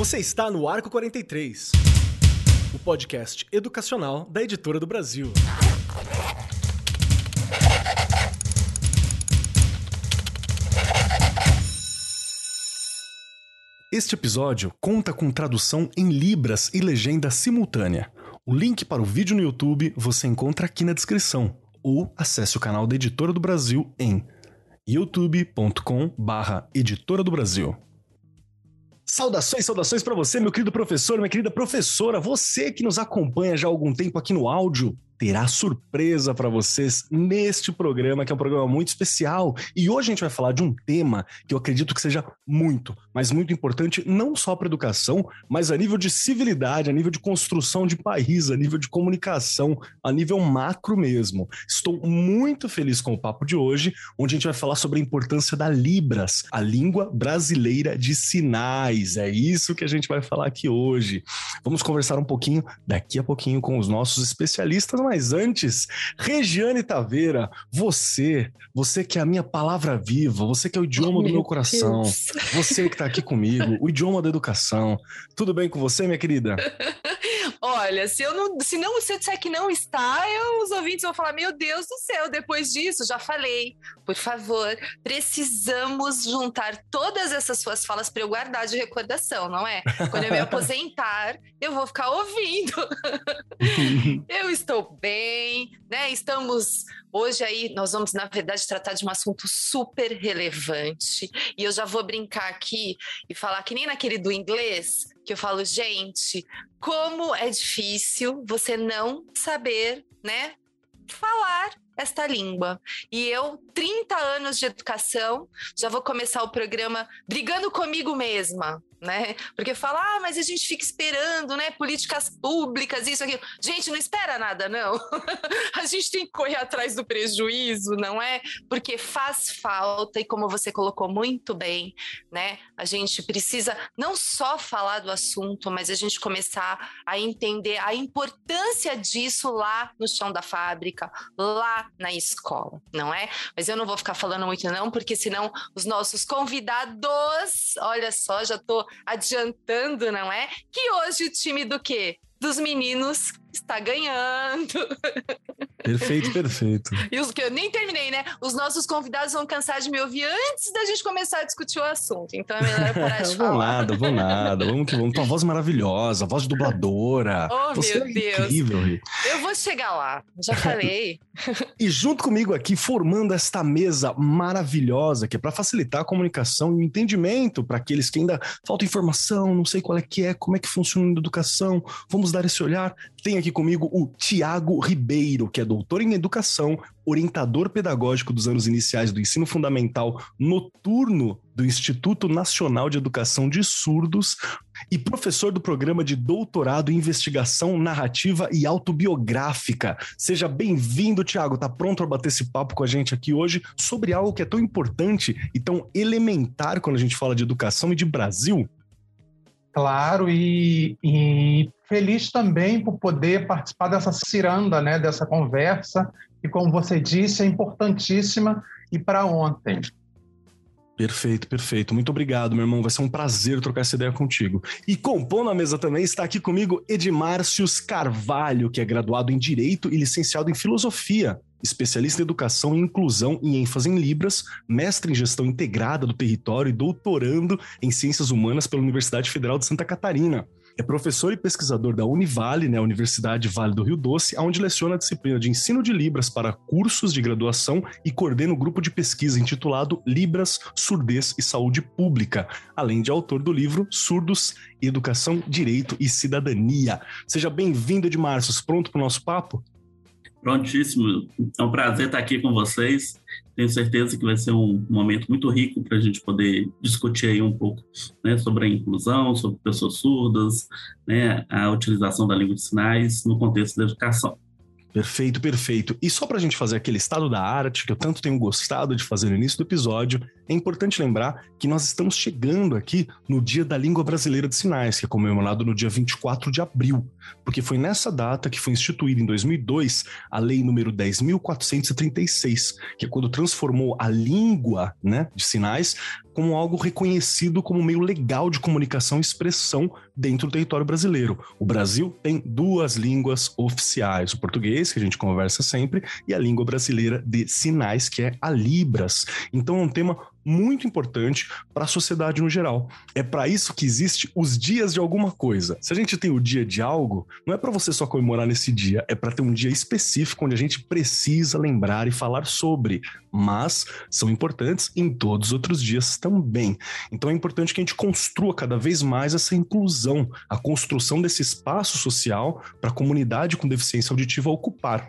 Você está no Arco 43, o podcast educacional da Editora do Brasil. Este episódio conta com tradução em Libras e legenda simultânea. O link para o vídeo no YouTube você encontra aqui na descrição ou acesse o canal da Editora do Brasil em youtube.com/barra Editora do Brasil. Saudações, saudações para você, meu querido professor, minha querida professora, você que nos acompanha já há algum tempo aqui no áudio terá surpresa para vocês neste programa, que é um programa muito especial. E hoje a gente vai falar de um tema que eu acredito que seja muito, mas muito importante, não só para educação, mas a nível de civilidade, a nível de construção de país, a nível de comunicação, a nível macro mesmo. Estou muito feliz com o papo de hoje, onde a gente vai falar sobre a importância da Libras, a língua brasileira de sinais. É isso que a gente vai falar aqui hoje. Vamos conversar um pouquinho daqui a pouquinho com os nossos especialistas, mas antes, Regiane Taveira, você, você que é a minha palavra viva, você que é o idioma oh, do meu coração, Deus. você que está aqui comigo, o idioma da educação. Tudo bem com você, minha querida? Olha, se eu não, se não, se eu disser que não está, eu, os ouvintes vão falar: Meu Deus do céu, depois disso, já falei. Por favor, precisamos juntar todas essas suas falas para eu guardar de recordação, não é? Quando eu me aposentar, eu vou ficar ouvindo. eu estou bem, né? Estamos hoje aí, nós vamos, na verdade, tratar de um assunto super relevante. E eu já vou brincar aqui e falar que nem naquele do inglês, que eu falo, gente, como é difícil você não saber, né, falar esta língua. E eu, 30 anos de educação, já vou começar o programa brigando comigo mesma né? Porque fala, ah, mas a gente fica esperando, né? Políticas públicas, isso, aqui. Gente, não espera nada, não. a gente tem que correr atrás do prejuízo, não é? Porque faz falta, e como você colocou muito bem, né? A gente precisa não só falar do assunto, mas a gente começar a entender a importância disso lá no chão da fábrica, lá na escola, não é? Mas eu não vou ficar falando muito, não, porque senão os nossos convidados, olha só, já tô adiantando, não é? Que hoje o time do quê? Dos meninos está ganhando. Perfeito, perfeito. E os que eu nem terminei, né? Os nossos convidados vão cansar de me ouvir antes da gente começar a discutir o assunto. Então é melhor parar de falar. Vou nada, vou nada. Vamos que vamos. Tua voz maravilhosa, voz de dubladora. Oh, Você meu é Deus. Incrível, Eu vou chegar lá, já falei. e junto comigo aqui, formando esta mesa maravilhosa, que é para facilitar a comunicação e o entendimento para aqueles que ainda falta informação, não sei qual é que é, como é que funciona a educação. Vamos dar esse olhar. Tem aqui comigo o Tiago Ribeiro, que é doutor em educação, orientador pedagógico dos anos iniciais do ensino fundamental noturno do Instituto Nacional de Educação de Surdos e professor do programa de doutorado em investigação narrativa e autobiográfica. Seja bem-vindo, Tiago. Tá pronto para bater esse papo com a gente aqui hoje sobre algo que é tão importante e tão elementar quando a gente fala de educação e de Brasil? Claro, e, e feliz também por poder participar dessa ciranda, né, dessa conversa, que, como você disse, é importantíssima e para ontem. Perfeito, perfeito. Muito obrigado, meu irmão. Vai ser um prazer trocar essa ideia contigo. E compondo a mesa também está aqui comigo Edmárcios Carvalho, que é graduado em Direito e licenciado em Filosofia especialista em educação e inclusão e ênfase em Libras, mestre em gestão integrada do território e doutorando em ciências humanas pela Universidade Federal de Santa Catarina. É professor e pesquisador da Univale, né, Universidade Vale do Rio Doce, onde leciona a disciplina de ensino de Libras para cursos de graduação e coordena o um grupo de pesquisa intitulado Libras, Surdez e Saúde Pública, além de autor do livro Surdos, Educação, Direito e Cidadania. Seja bem-vindo, Edmarcios. Pronto para o nosso papo? Prontíssimo. É um prazer estar aqui com vocês. Tenho certeza que vai ser um momento muito rico para a gente poder discutir aí um pouco né, sobre a inclusão, sobre pessoas surdas, né, a utilização da língua de sinais no contexto da educação. Perfeito, perfeito. E só para a gente fazer aquele estado da arte que eu tanto tenho gostado de fazer no início do episódio, é importante lembrar que nós estamos chegando aqui no Dia da Língua Brasileira de Sinais, que é comemorado no dia 24 de abril, porque foi nessa data que foi instituída em 2002 a Lei número 10.436, que é quando transformou a língua né, de sinais como algo reconhecido como meio legal de comunicação e expressão dentro do território brasileiro. O Brasil tem duas línguas oficiais: o português, que a gente conversa sempre, e a língua brasileira de sinais, que é a Libras. Então é um tema muito importante para a sociedade no geral. É para isso que existe os dias de alguma coisa. Se a gente tem o dia de algo, não é para você só comemorar nesse dia, é para ter um dia específico onde a gente precisa lembrar e falar sobre, mas são importantes em todos os outros dias também. Então é importante que a gente construa cada vez mais essa inclusão, a construção desse espaço social para a comunidade com deficiência auditiva ocupar.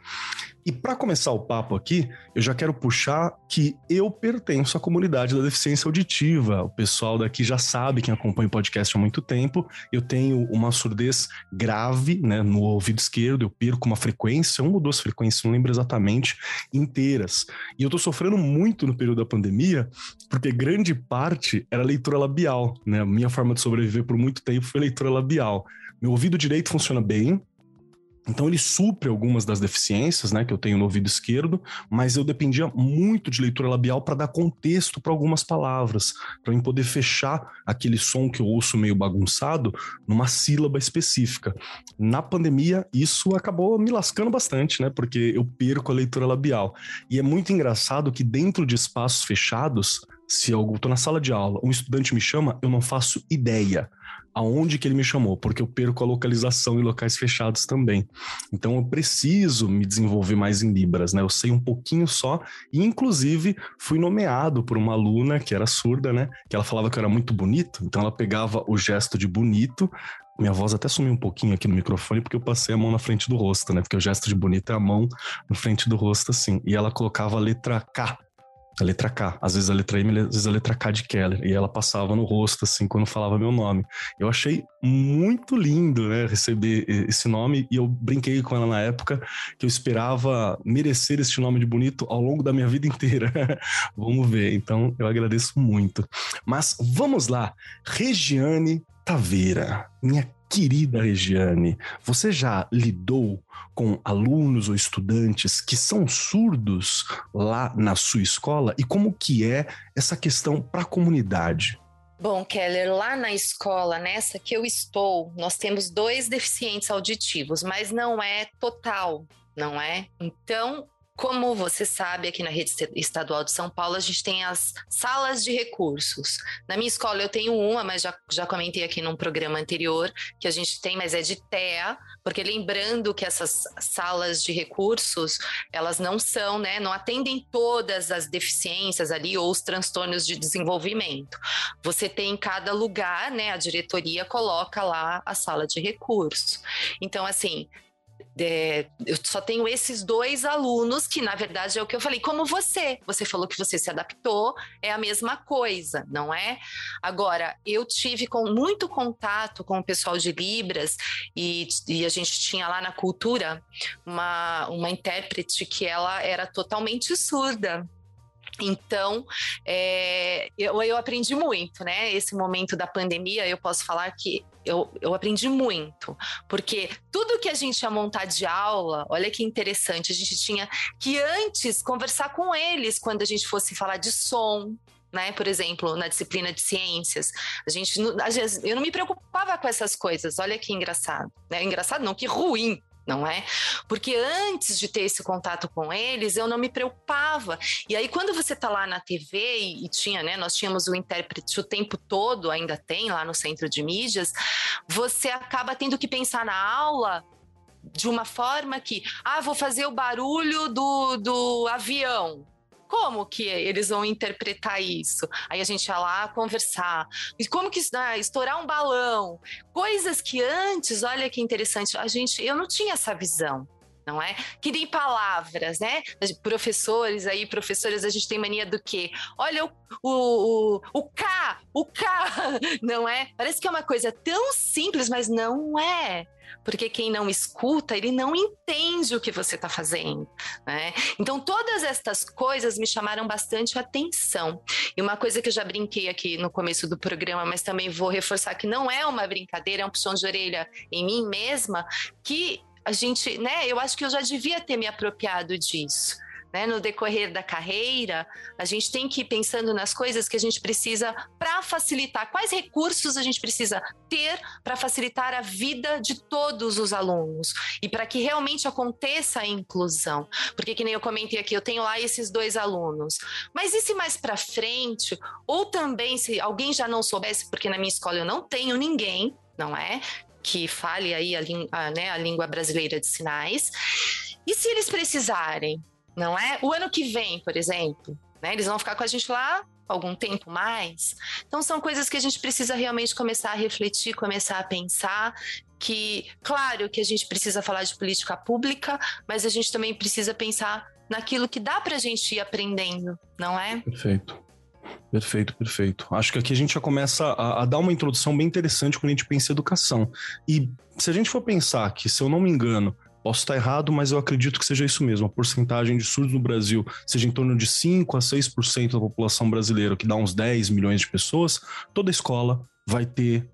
E para começar o papo aqui, eu já quero puxar que eu pertenço à comunidade da deficiência auditiva. O pessoal daqui já sabe, quem acompanha o podcast há muito tempo. Eu tenho uma surdez grave né, no ouvido esquerdo, eu perco uma frequência, uma ou duas frequências, não lembro exatamente, inteiras. E eu tô sofrendo muito no período da pandemia, porque grande parte era leitura labial. Né? A minha forma de sobreviver por muito tempo foi leitura labial. Meu ouvido direito funciona bem, então ele supre algumas das deficiências, né, que eu tenho no ouvido esquerdo, mas eu dependia muito de leitura labial para dar contexto para algumas palavras, para eu poder fechar aquele som que eu ouço meio bagunçado numa sílaba específica. Na pandemia, isso acabou me lascando bastante, né, porque eu perco a leitura labial. E é muito engraçado que dentro de espaços fechados, se eu estou na sala de aula, um estudante me chama, eu não faço ideia aonde que ele me chamou, porque eu perco a localização em locais fechados também. Então eu preciso me desenvolver mais em Libras, né? Eu sei um pouquinho só, e inclusive fui nomeado por uma aluna que era surda, né? Que ela falava que eu era muito bonito, então ela pegava o gesto de bonito, minha voz até sumiu um pouquinho aqui no microfone porque eu passei a mão na frente do rosto, né? Porque o gesto de bonito é a mão na frente do rosto, assim. E ela colocava a letra K a letra K. Às vezes a letra M, às vezes a letra K de Keller. E ela passava no rosto, assim, quando falava meu nome. Eu achei muito lindo, né, receber esse nome. E eu brinquei com ela na época que eu esperava merecer este nome de bonito ao longo da minha vida inteira. vamos ver. Então, eu agradeço muito. Mas vamos lá. Regiane Taveira, minha querida Regiane, você já lidou com alunos ou estudantes que são surdos lá na sua escola e como que é essa questão para a comunidade? Bom, Keller, lá na escola, nessa que eu estou, nós temos dois deficientes auditivos, mas não é total, não é? Então, como você sabe, aqui na rede estadual de São Paulo, a gente tem as salas de recursos. Na minha escola eu tenho uma, mas já, já comentei aqui num programa anterior que a gente tem, mas é de TEA, porque lembrando que essas salas de recursos, elas não são, né, não atendem todas as deficiências ali ou os transtornos de desenvolvimento. Você tem em cada lugar, né, a diretoria coloca lá a sala de recursos. Então, assim, é, eu só tenho esses dois alunos que, na verdade, é o que eu falei, como você. Você falou que você se adaptou, é a mesma coisa, não é? Agora, eu tive com muito contato com o pessoal de Libras e, e a gente tinha lá na cultura uma, uma intérprete que ela era totalmente surda. Então, é, eu, eu aprendi muito, né? Esse momento da pandemia, eu posso falar que eu, eu aprendi muito, porque tudo que a gente ia montar de aula, olha que interessante, a gente tinha que antes conversar com eles quando a gente fosse falar de som, né? Por exemplo, na disciplina de ciências, a gente, eu não me preocupava com essas coisas. Olha que engraçado, né? Engraçado não, que ruim, não é? Porque antes de ter esse contato com eles, eu não me preocupava. E aí, quando você tá lá na TV e, e, tinha, né? Nós tínhamos o intérprete o tempo todo, ainda tem lá no centro de mídias, você acaba tendo que pensar na aula de uma forma que, ah, vou fazer o barulho do, do avião como que eles vão interpretar isso? Aí a gente ia lá conversar. E como que ah, estourar um balão? Coisas que antes, olha que interessante, a gente, eu não tinha essa visão. não é? Que nem palavras, né? Professores aí, professoras, a gente tem mania do quê? Olha o, o, o, o K, o K, não é? Parece que é uma coisa tão simples, mas não é porque quem não escuta, ele não entende o que você está fazendo. Né? Então, todas estas coisas me chamaram bastante atenção. E uma coisa que eu já brinquei aqui no começo do programa, mas também vou reforçar que não é uma brincadeira, é um puxão de orelha em mim mesma, que a gente, né, eu acho que eu já devia ter me apropriado disso. Né, no decorrer da carreira, a gente tem que ir pensando nas coisas que a gente precisa para facilitar, quais recursos a gente precisa ter para facilitar a vida de todos os alunos e para que realmente aconteça a inclusão. Porque, que nem eu comentei aqui, eu tenho lá esses dois alunos, mas e se mais para frente, ou também se alguém já não soubesse, porque na minha escola eu não tenho ninguém, não é? que fale aí a, a, né, a língua brasileira de sinais. E se eles precisarem, não é? O ano que vem, por exemplo, né, eles vão ficar com a gente lá algum tempo mais. Então são coisas que a gente precisa realmente começar a refletir, começar a pensar que, claro, que a gente precisa falar de política pública, mas a gente também precisa pensar naquilo que dá para a gente ir aprendendo, não é? Perfeito. Perfeito, perfeito. Acho que aqui a gente já começa a, a, dar uma introdução bem interessante quando a gente pensa em educação. E se a gente for pensar que, se eu não me engano, posso estar errado, mas eu acredito que seja isso mesmo, a porcentagem de surdos no Brasil seja em torno de 5 a 6% da população brasileira, que dá uns 10 milhões de pessoas, toda escola vai ter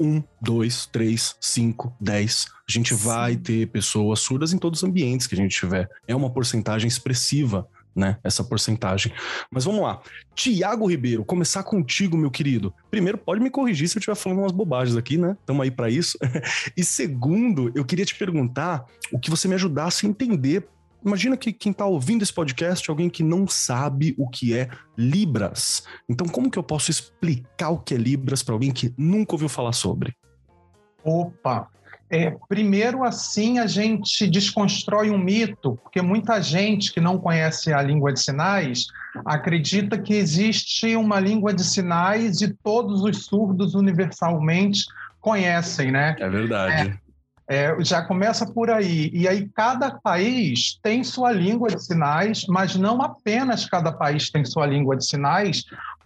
um, dois, três, cinco, dez. A gente vai ter pessoas surdas em todos os ambientes que a gente tiver. É uma porcentagem expressiva né? Essa porcentagem. Mas vamos lá. Tiago Ribeiro, começar contigo, meu querido. Primeiro, pode me corrigir se eu estiver falando umas bobagens aqui, né? Estamos aí para isso. e segundo, eu queria te perguntar o que você me ajudasse a entender. Imagina que quem está ouvindo esse podcast é alguém que não sabe o que é Libras. Então, como que eu posso explicar o que é Libras para alguém que nunca ouviu falar sobre? Opa, é, primeiro, assim, a gente desconstrói um mito, porque muita gente que não conhece a língua de sinais acredita que existe uma língua de sinais e todos os surdos universalmente conhecem, né? É verdade. É, é, já começa por aí. E aí, cada país tem sua língua de sinais, mas não apenas cada país tem sua língua de sinais,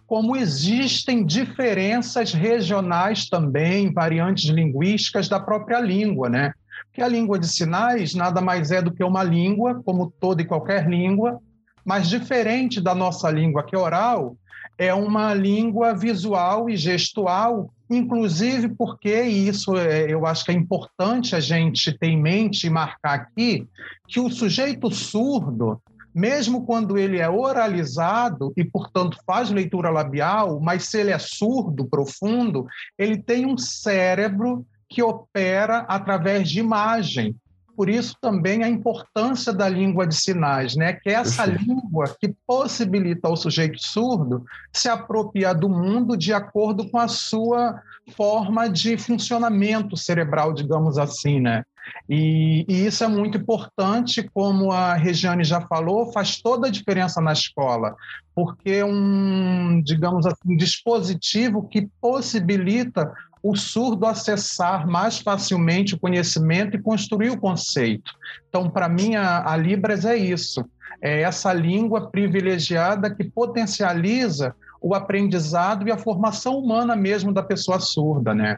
como existem diferenças regionais também, variantes linguísticas da própria língua, né? Porque a língua de sinais nada mais é do que uma língua, como toda e qualquer língua, mas diferente da nossa língua que é oral, é uma língua visual e gestual, inclusive porque, e isso é, eu acho que é importante a gente ter em mente e marcar aqui, que o sujeito surdo, mesmo quando ele é oralizado e, portanto, faz leitura labial, mas se ele é surdo, profundo, ele tem um cérebro que opera através de imagem. Por isso também a importância da língua de sinais, né? que é essa língua que possibilita ao sujeito surdo se apropriar do mundo de acordo com a sua forma de funcionamento cerebral, digamos assim, né? E, e, isso é muito importante, como a Regiane já falou, faz toda a diferença na escola, porque um, digamos assim, um dispositivo que possibilita o surdo acessar mais facilmente o conhecimento e construir o conceito. Então, para mim, a, a Libras é isso, é essa língua privilegiada que potencializa o aprendizado e a formação humana mesmo da pessoa surda, né?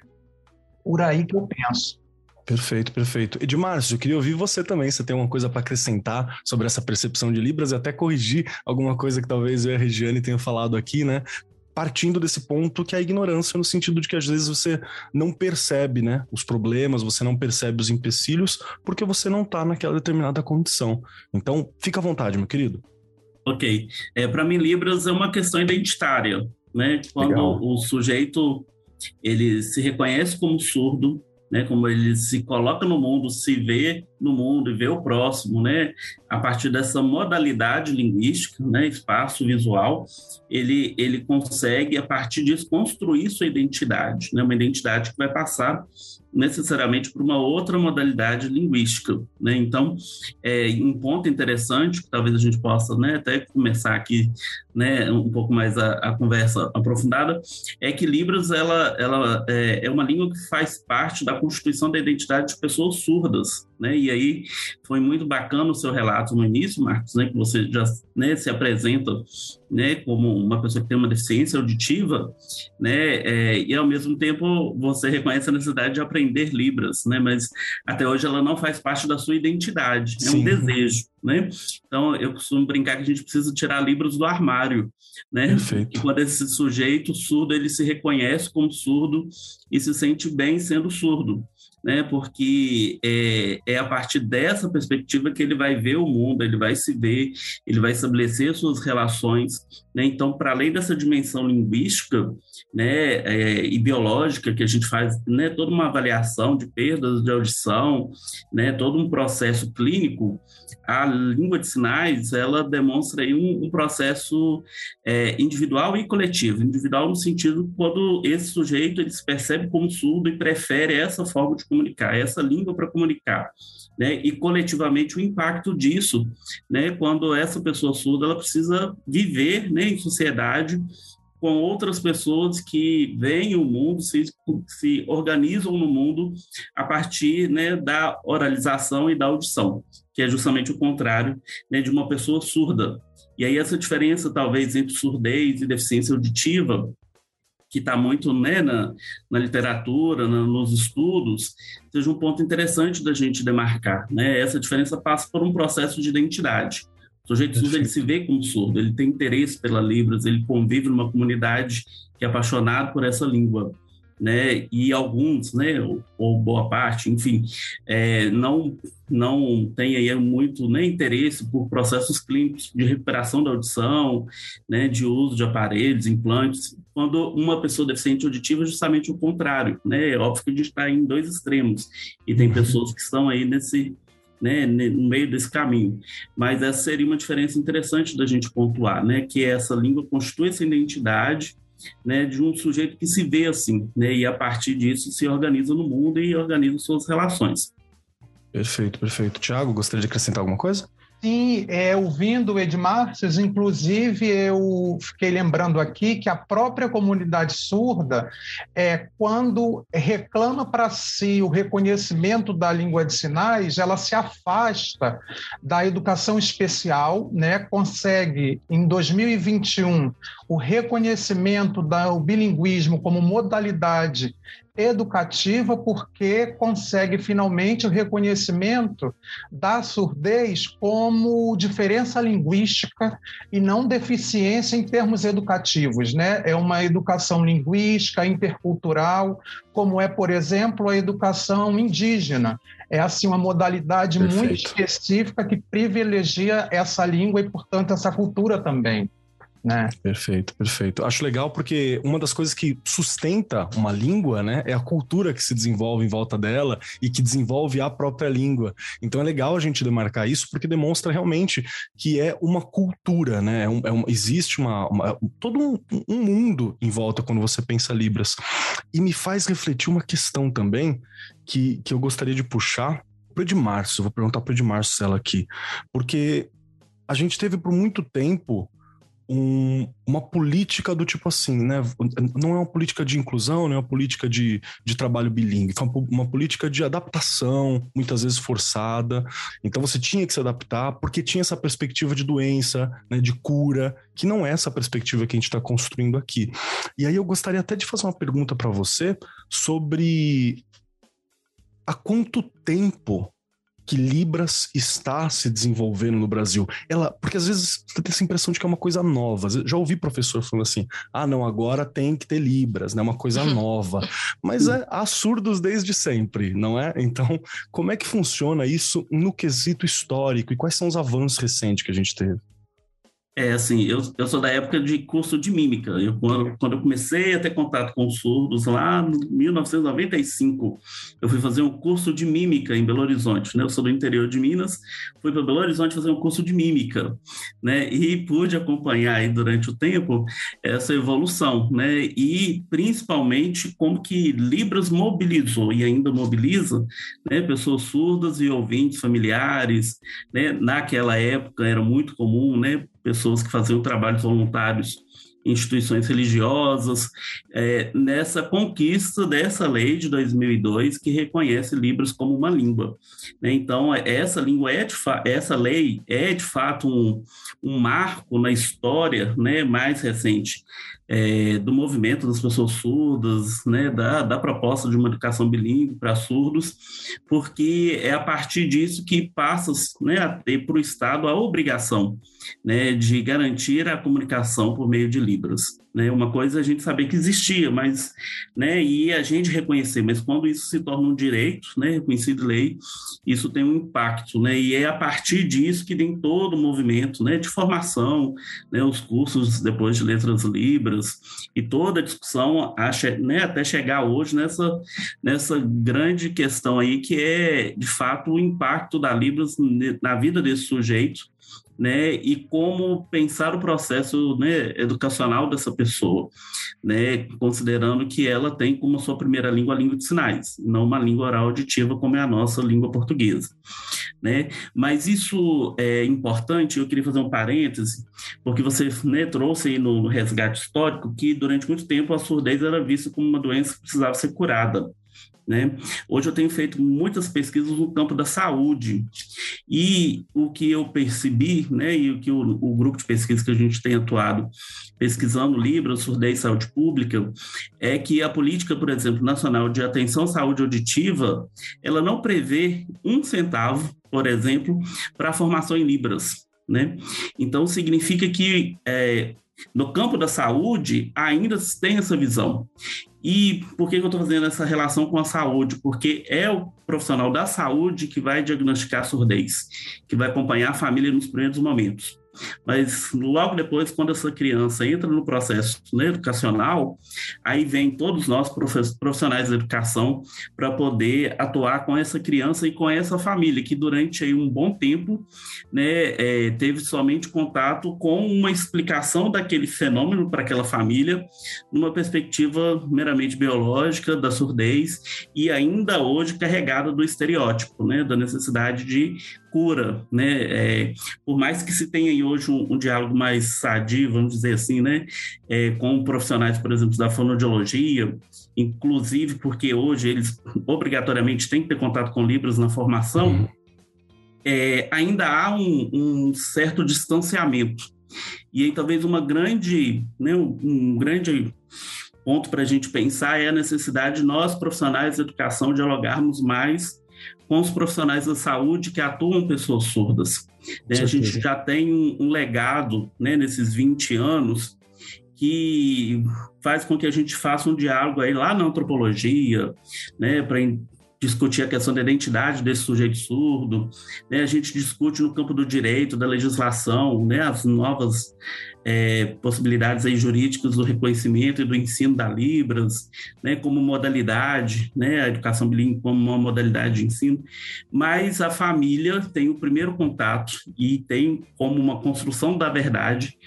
Por aí que eu penso. Perfeito, perfeito. Edmárcio, eu queria ouvir você também. Você tem alguma coisa para acrescentar sobre essa percepção de Libras e até corrigir alguma coisa que talvez eu e a Regiane tenham falado aqui, né? Partindo desse ponto que é a ignorância, no sentido de que às vezes você não percebe né, os problemas, você não percebe os empecilhos, porque você não está naquela determinada condição. Então, fica à vontade, meu querido. Ok. É, para mim, Libras é uma questão identitária. Né? Quando Legal. o sujeito ele se reconhece como surdo, né, como ele se coloca no mundo, se vê no mundo e vê o próximo, né, a partir dessa modalidade linguística, né, espaço visual, ele, ele consegue, a partir disso, construir sua identidade, né, uma identidade que vai passar necessariamente por uma outra modalidade linguística. Né? Então, é, um ponto interessante, que talvez a gente possa né, até começar aqui né, um pouco mais a, a, conversa aprofundada, é que Libras ela, ela é, é, uma língua que faz parte da constituição da identidade de pessoas surdas. né? E aí foi muito bacana o seu relato no início, Marcos, né? Que você já né, se apresenta, né? Como uma pessoa que tem uma deficiência auditiva, né? É, e ao mesmo tempo você reconhece a necessidade de aprender libras, né? Mas até hoje ela não faz parte da sua identidade, é Sim. um desejo, né? Então eu costumo brincar que a gente precisa tirar libras do armário, né? Perfeito. E quando esse sujeito surdo ele se reconhece como surdo e se sente bem sendo surdo né? Porque é, é a partir dessa perspectiva que ele vai ver o mundo, ele vai se ver, ele vai estabelecer suas relações, né? Então, para além dessa dimensão linguística, né, é, que a gente faz, né, toda uma avaliação de perdas de audição, né, todo um processo clínico, a língua de sinais ela demonstra um, um processo é, individual e coletivo. Individual no sentido quando esse sujeito ele se percebe como surdo e prefere essa forma de comunicar, essa língua para comunicar. Né, e coletivamente o impacto disso, né, quando essa pessoa surda ela precisa viver né, em sociedade com outras pessoas que veem o mundo, se, se organizam no mundo a partir né, da oralização e da audição, que é justamente o contrário né, de uma pessoa surda. E aí essa diferença, talvez, entre surdez e deficiência auditiva, que está muito né, na, na literatura, na, nos estudos, seja um ponto interessante da gente demarcar. Né? Essa diferença passa por um processo de identidade. O sujeito surdo ele se vê como surdo, ele tem interesse pela Libras, ele convive numa comunidade que é apaixonado por essa língua. Né, e alguns, né, ou, ou boa parte, enfim, é, não não tem aí muito né, interesse por processos clínicos de recuperação da audição, né, de uso de aparelhos, implantes, quando uma pessoa deficiente auditiva é justamente o contrário, né, é óbvio que a gente está em dois extremos, e tem uhum. pessoas que estão aí nesse, né, no meio desse caminho. Mas essa seria uma diferença interessante da gente pontuar, né, que essa língua constitui essa identidade né, de um sujeito que se vê assim, né, e a partir disso se organiza no mundo e organiza suas relações. Perfeito, perfeito. Tiago, gostaria de acrescentar alguma coisa? Sim, é, ouvindo o Edmarcius, inclusive eu fiquei lembrando aqui que a própria comunidade surda, é, quando reclama para si o reconhecimento da língua de sinais, ela se afasta da educação especial, né, consegue, em 2021, o reconhecimento do bilinguismo como modalidade educativa porque consegue finalmente o reconhecimento da surdez como diferença linguística e não deficiência em termos educativos, né? É uma educação linguística, intercultural, como é, por exemplo, a educação indígena. É assim uma modalidade Perfeito. muito específica que privilegia essa língua e, portanto, essa cultura também. Né? Perfeito, perfeito. Acho legal porque uma das coisas que sustenta uma língua, né, é a cultura que se desenvolve em volta dela e que desenvolve a própria língua. Então é legal a gente demarcar isso porque demonstra realmente que é uma cultura, né? É um, é um, existe uma, uma todo um, um, mundo em volta quando você pensa Libras. E me faz refletir uma questão também que, que eu gostaria de puxar para de março. Vou perguntar para de março ela aqui, porque a gente teve por muito tempo um, uma política do tipo assim, né? Não é uma política de inclusão, não é uma política de, de trabalho bilíngue, foi uma, uma política de adaptação, muitas vezes forçada. Então você tinha que se adaptar porque tinha essa perspectiva de doença, né, de cura, que não é essa perspectiva que a gente está construindo aqui. E aí eu gostaria até de fazer uma pergunta para você sobre há quanto tempo que Libras está se desenvolvendo no Brasil. Ela, porque às vezes você tem essa impressão de que é uma coisa nova. Já ouvi professor falando assim: ah, não, agora tem que ter Libras, né? Uma coisa nova. Mas é, há surdos desde sempre, não é? Então, como é que funciona isso no quesito histórico e quais são os avanços recentes que a gente teve? É, assim, eu, eu sou da época de curso de mímica. Eu, quando, quando eu comecei a ter contato com surdos, lá em 1995, eu fui fazer um curso de mímica em Belo Horizonte, né? Eu sou do interior de Minas, fui para Belo Horizonte fazer um curso de mímica, né? E pude acompanhar aí durante o tempo essa evolução, né? E principalmente como que Libras mobilizou e ainda mobiliza, né? Pessoas surdas e ouvintes familiares, né? Naquela época era muito comum, né? Pessoas que faziam trabalhos voluntários instituições religiosas, é, nessa conquista dessa lei de 2002 que reconhece Libras como uma língua. Né? Então, essa língua é de essa lei é de fato um, um marco na história né, mais recente é, do movimento das pessoas surdas, né, da, da proposta de uma educação bilíngue para surdos, porque é a partir disso que passa né, a ter para o Estado a obrigação né, de garantir a comunicação por meio de Libras. Né? Uma coisa é a gente saber que existia, mas né, e a gente reconhecer, mas quando isso se torna um direito, né, reconhecido lei, isso tem um impacto, né? E é a partir disso que tem todo o movimento, né, de formação, né, os cursos depois de letras libras e toda a discussão né, até chegar hoje nessa nessa grande questão aí que é de fato o impacto da libras na vida desse sujeito né, e como pensar o processo né, educacional dessa pessoa, né, considerando que ela tem como sua primeira língua a língua de sinais, não uma língua oral auditiva como é a nossa língua portuguesa. Né? Mas isso é importante, eu queria fazer um parêntese, porque você né, trouxe aí no resgate histórico que durante muito tempo a surdez era vista como uma doença que precisava ser curada. Né? Hoje eu tenho feito muitas pesquisas no campo da saúde e o que eu percebi, né, e o que o, o grupo de pesquisa que a gente tem atuado pesquisando Libras, surdez e saúde pública, é que a política, por exemplo, nacional de atenção à saúde auditiva, ela não prevê um centavo, por exemplo, para a formação em Libras. Né? Então, significa que é, no campo da saúde, ainda tem essa visão. E por que eu estou fazendo essa relação com a saúde? Porque é o profissional da saúde que vai diagnosticar a surdez, que vai acompanhar a família nos primeiros momentos. Mas logo depois, quando essa criança entra no processo educacional, aí vem todos nós, profissionais da educação, para poder atuar com essa criança e com essa família, que durante aí, um bom tempo né, é, teve somente contato com uma explicação daquele fenômeno para aquela família, numa perspectiva meramente biológica da surdez e ainda hoje carregada do estereótipo, né, da necessidade de cura, né? É, por mais que se tenha hoje um, um, diálogo mais sadio, vamos dizer assim, né? É, com profissionais, por exemplo, da fonoaudiologia, inclusive porque hoje eles obrigatoriamente têm que ter contato com Libras na formação, uhum. é, ainda há um, um, certo distanciamento. E aí talvez uma grande, né, um, um grande ponto para a gente pensar é a necessidade de nós, profissionais de educação, dialogarmos mais com os profissionais da saúde que atuam pessoas surdas. Né? A gente já tem um, um legado né, nesses 20 anos que faz com que a gente faça um diálogo aí lá na antropologia, né, para discutir a questão da identidade desse sujeito surdo, né? a gente discute no campo do direito, da legislação, né? as novas é, possibilidades aí jurídicas do reconhecimento e do ensino da Libras, né? como modalidade, né? a educação bilíngue como uma modalidade de ensino, mas a família tem o primeiro contato e tem como uma construção da verdade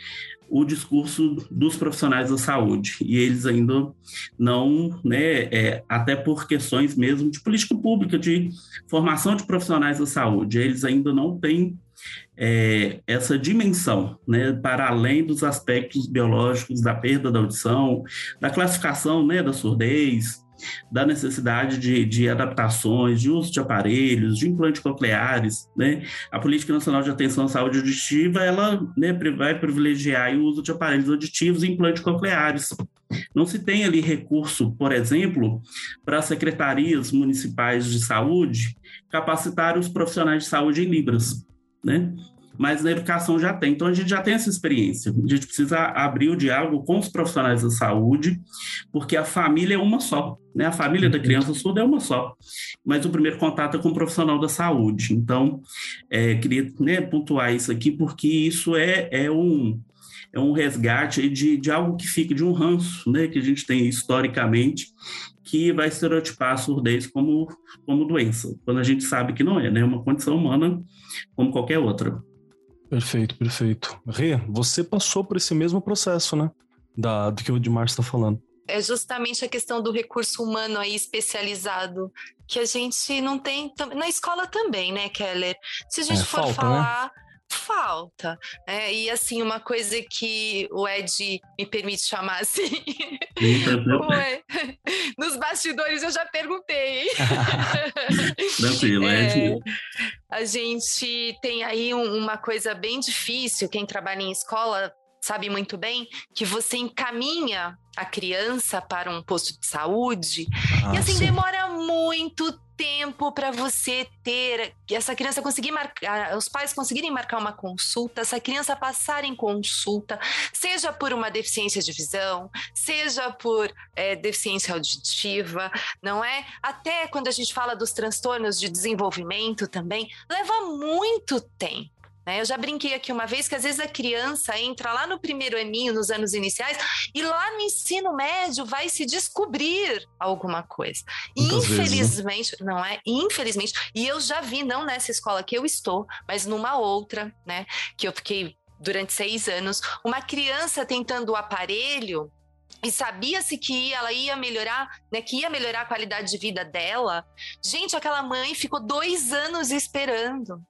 o discurso dos profissionais da saúde e eles ainda não, né, é, até por questões mesmo de política pública, de formação de profissionais da saúde, eles ainda não têm é, essa dimensão, né, para além dos aspectos biológicos da perda da audição, da classificação, né, da surdez, da necessidade de, de adaptações, de uso de aparelhos, de implantes cocleares, né? A Política Nacional de Atenção à Saúde Auditiva, ela né, vai privilegiar o uso de aparelhos auditivos e implantes cocleares. Não se tem ali recurso, por exemplo, para secretarias municipais de saúde capacitar os profissionais de saúde em Libras, né? mas na educação já tem. Então a gente já tem essa experiência. A gente precisa abrir o diálogo com os profissionais da saúde, porque a família é uma só, né? A família da criança surda é uma só. Mas o primeiro contato é com o profissional da saúde. Então, é, queria né, pontuar isso aqui, porque isso é, é um é um resgate de, de algo que fica, de um ranço, né, que a gente tem historicamente, que vai estereotipar a surdez como, como doença, quando a gente sabe que não é, né, é uma condição humana como qualquer outra. Perfeito, perfeito. Rê, você passou por esse mesmo processo, né? Da, do que o Edmar está falando. É justamente a questão do recurso humano aí especializado, que a gente não tem. Na escola também, né, Keller? Se a gente é, for falta, né? falar. Né? Falta. É, e assim, uma coisa que o Ed me permite chamar assim. Nos bastidores eu já perguntei. Tranquilo, é, A gente tem aí um, uma coisa bem difícil, quem trabalha em escola sabe muito bem que você encaminha a criança para um posto de saúde ah, e assim sim. demora muito tempo para você ter essa criança conseguir marcar, os pais conseguirem marcar uma consulta, essa criança passar em consulta, seja por uma deficiência de visão, seja por é, deficiência auditiva, não é? Até quando a gente fala dos transtornos de desenvolvimento também, leva muito tempo. Né? Eu já brinquei aqui uma vez que às vezes a criança entra lá no primeiro aninho, nos anos iniciais, e lá no ensino médio vai se descobrir alguma coisa. Muitas Infelizmente, vezes, né? não é? Infelizmente. E eu já vi, não nessa escola que eu estou, mas numa outra, né? Que eu fiquei durante seis anos, uma criança tentando o aparelho e sabia-se que ela ia melhorar, né, que ia melhorar a qualidade de vida dela. Gente, aquela mãe ficou dois anos esperando.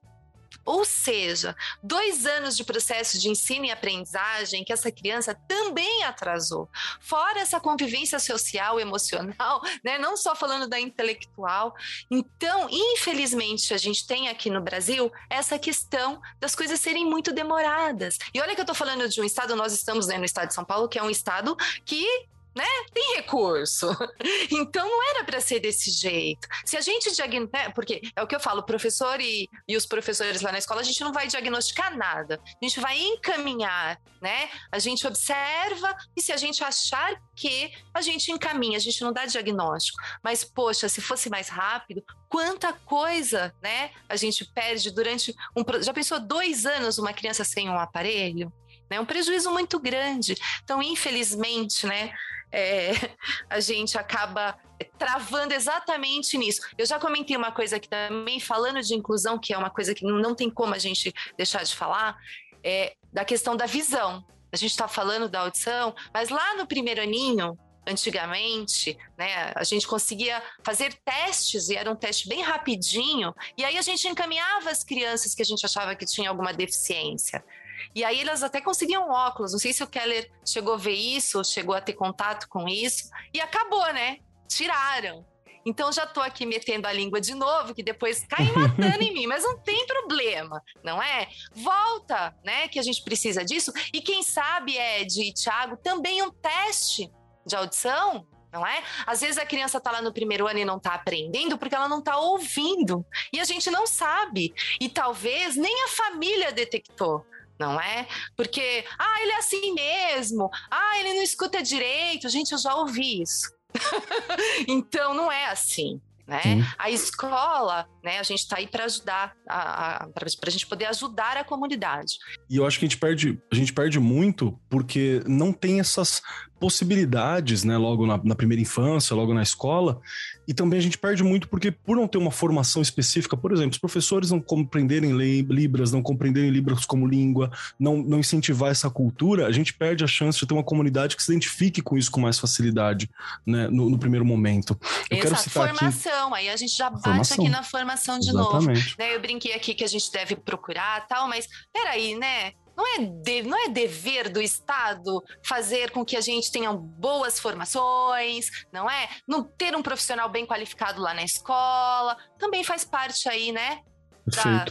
Ou seja, dois anos de processo de ensino e aprendizagem que essa criança também atrasou. Fora essa convivência social, emocional, né? não só falando da intelectual. Então, infelizmente, a gente tem aqui no Brasil essa questão das coisas serem muito demoradas. E olha que eu estou falando de um estado, nós estamos né, no estado de São Paulo, que é um estado que né? Tem recurso. Então não era para ser desse jeito. Se a gente diagnostica, né? porque é o que eu falo, professor e, e os professores lá na escola, a gente não vai diagnosticar nada. A gente vai encaminhar, né? A gente observa e se a gente achar que a gente encaminha, a gente não dá diagnóstico. Mas poxa, se fosse mais rápido, quanta coisa, né? A gente perde durante um já pensou dois anos uma criança sem um aparelho? É um prejuízo muito grande. Então, infelizmente, né, é, a gente acaba travando exatamente nisso. Eu já comentei uma coisa aqui também, falando de inclusão, que é uma coisa que não tem como a gente deixar de falar, é da questão da visão. A gente está falando da audição, mas lá no primeiro aninho, antigamente, né, a gente conseguia fazer testes e era um teste bem rapidinho, e aí a gente encaminhava as crianças que a gente achava que tinha alguma deficiência. E aí elas até conseguiam óculos. Não sei se o Keller chegou a ver isso, ou chegou a ter contato com isso. E acabou, né? Tiraram. Então já tô aqui metendo a língua de novo, que depois cai matando em mim, mas não tem problema, não é? Volta, né? Que a gente precisa disso. E quem sabe, Ed e Thiago, também um teste de audição não é? Às vezes a criança está lá no primeiro ano e não está aprendendo porque ela não está ouvindo. E a gente não sabe. E talvez nem a família detectou não é? Porque, ah, ele é assim mesmo, ah, ele não escuta direito. Gente, eu já ouvi isso. então, não é assim. Né? A escola, né, a gente está aí para ajudar, para a gente poder ajudar a comunidade. E eu acho que a gente perde, a gente perde muito porque não tem essas possibilidades, né, logo na, na, primeira infância, logo na escola, e também a gente perde muito porque por não ter uma formação específica, por exemplo, os professores não compreenderem Libras, não compreenderem Libras como língua, não, não incentivar essa cultura, a gente perde a chance de ter uma comunidade que se identifique com isso com mais facilidade, né, no, no primeiro momento. Eu Exato, quero citar formação, aqui... aí a gente já bate formação. aqui na formação de Exatamente. novo. Né, eu brinquei aqui que a gente deve procurar tal, mas peraí, né? Não é, de, não é dever do Estado fazer com que a gente tenha boas formações, não é? Não ter um profissional bem qualificado lá na escola, também faz parte aí, né? Da,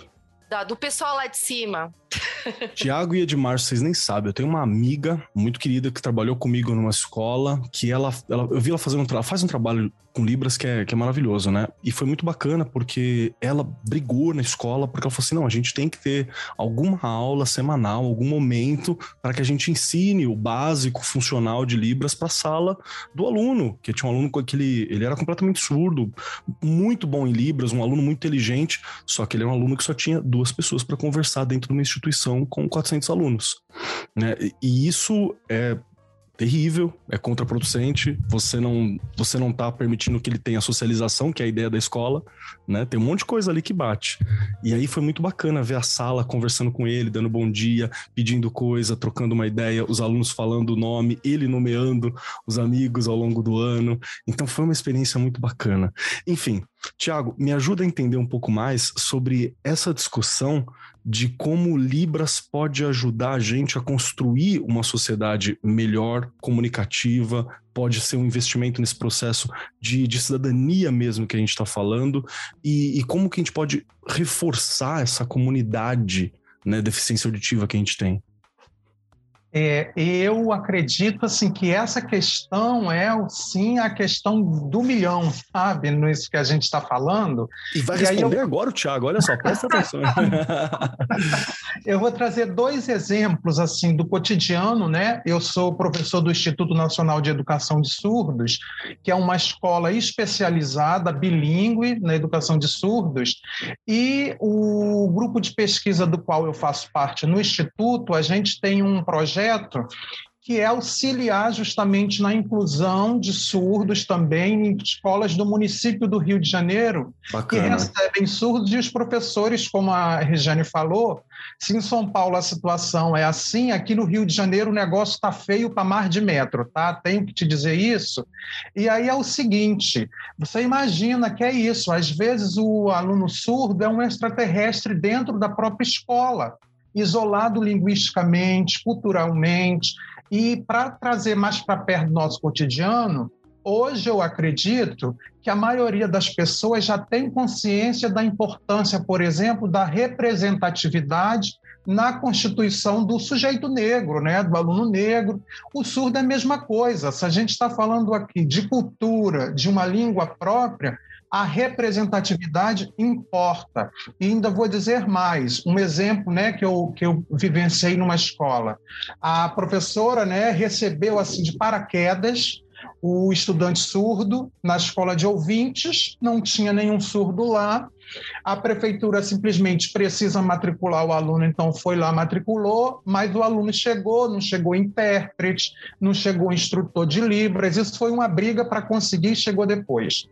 da, do pessoal lá de cima. Tiago e Edmar, vocês nem sabem, eu tenho uma amiga muito querida que trabalhou comigo numa escola, que ela, ela eu vi ela fazendo um faz um trabalho com Libras que é, que é maravilhoso, né? E foi muito bacana porque ela brigou na escola porque ela falou assim: não, a gente tem que ter alguma aula semanal, algum momento para que a gente ensine o básico funcional de Libras para a sala do aluno, que tinha um aluno com aquele. Ele era completamente surdo, muito bom em Libras, um aluno muito inteligente, só que ele era um aluno que só tinha duas pessoas para conversar dentro de uma instituição com 400 alunos. Né? E isso é terrível, é contraproducente, você não você não tá permitindo que ele tenha socialização, que é a ideia da escola, né? Tem um monte de coisa ali que bate. E aí foi muito bacana ver a sala conversando com ele, dando bom dia, pedindo coisa, trocando uma ideia, os alunos falando o nome, ele nomeando os amigos ao longo do ano. Então foi uma experiência muito bacana. Enfim, Tiago, me ajuda a entender um pouco mais sobre essa discussão de como Libras pode ajudar a gente a construir uma sociedade melhor, comunicativa, pode ser um investimento nesse processo de, de cidadania mesmo que a gente está falando, e, e, como que a gente pode reforçar essa comunidade né, deficiência auditiva que a gente tem. É, eu acredito assim que essa questão é sim a questão do milhão, sabe? Nisso que a gente está falando. E vai e responder eu... agora o Thiago, olha só, presta atenção. eu vou trazer dois exemplos assim do cotidiano, né? Eu sou professor do Instituto Nacional de Educação de Surdos, que é uma escola especializada, bilíngue na educação de surdos, e o grupo de pesquisa do qual eu faço parte no Instituto, a gente tem um projeto projeto que é auxiliar justamente na inclusão de surdos também em escolas do município do Rio de Janeiro, Bacana. que recebem surdos, e os professores, como a Regiane falou, se em São Paulo a situação é assim, aqui no Rio de Janeiro o negócio está feio para mar de metro, tá? Tenho que te dizer isso. E aí é o seguinte: você imagina que é isso, às vezes o aluno surdo é um extraterrestre dentro da própria escola isolado linguisticamente, culturalmente, e para trazer mais para perto do nosso cotidiano, hoje eu acredito que a maioria das pessoas já tem consciência da importância, por exemplo, da representatividade na constituição do sujeito negro, né, do aluno negro. O surdo é a mesma coisa. Se a gente está falando aqui de cultura, de uma língua própria, a representatividade importa. E ainda vou dizer mais, um exemplo né, que, eu, que eu vivenciei numa escola. A professora né, recebeu assim de paraquedas o estudante surdo na escola de ouvintes, não tinha nenhum surdo lá. A prefeitura simplesmente precisa matricular o aluno, então foi lá, matriculou, mas o aluno chegou, não chegou intérprete, não chegou instrutor de Libras. Isso foi uma briga para conseguir, chegou depois.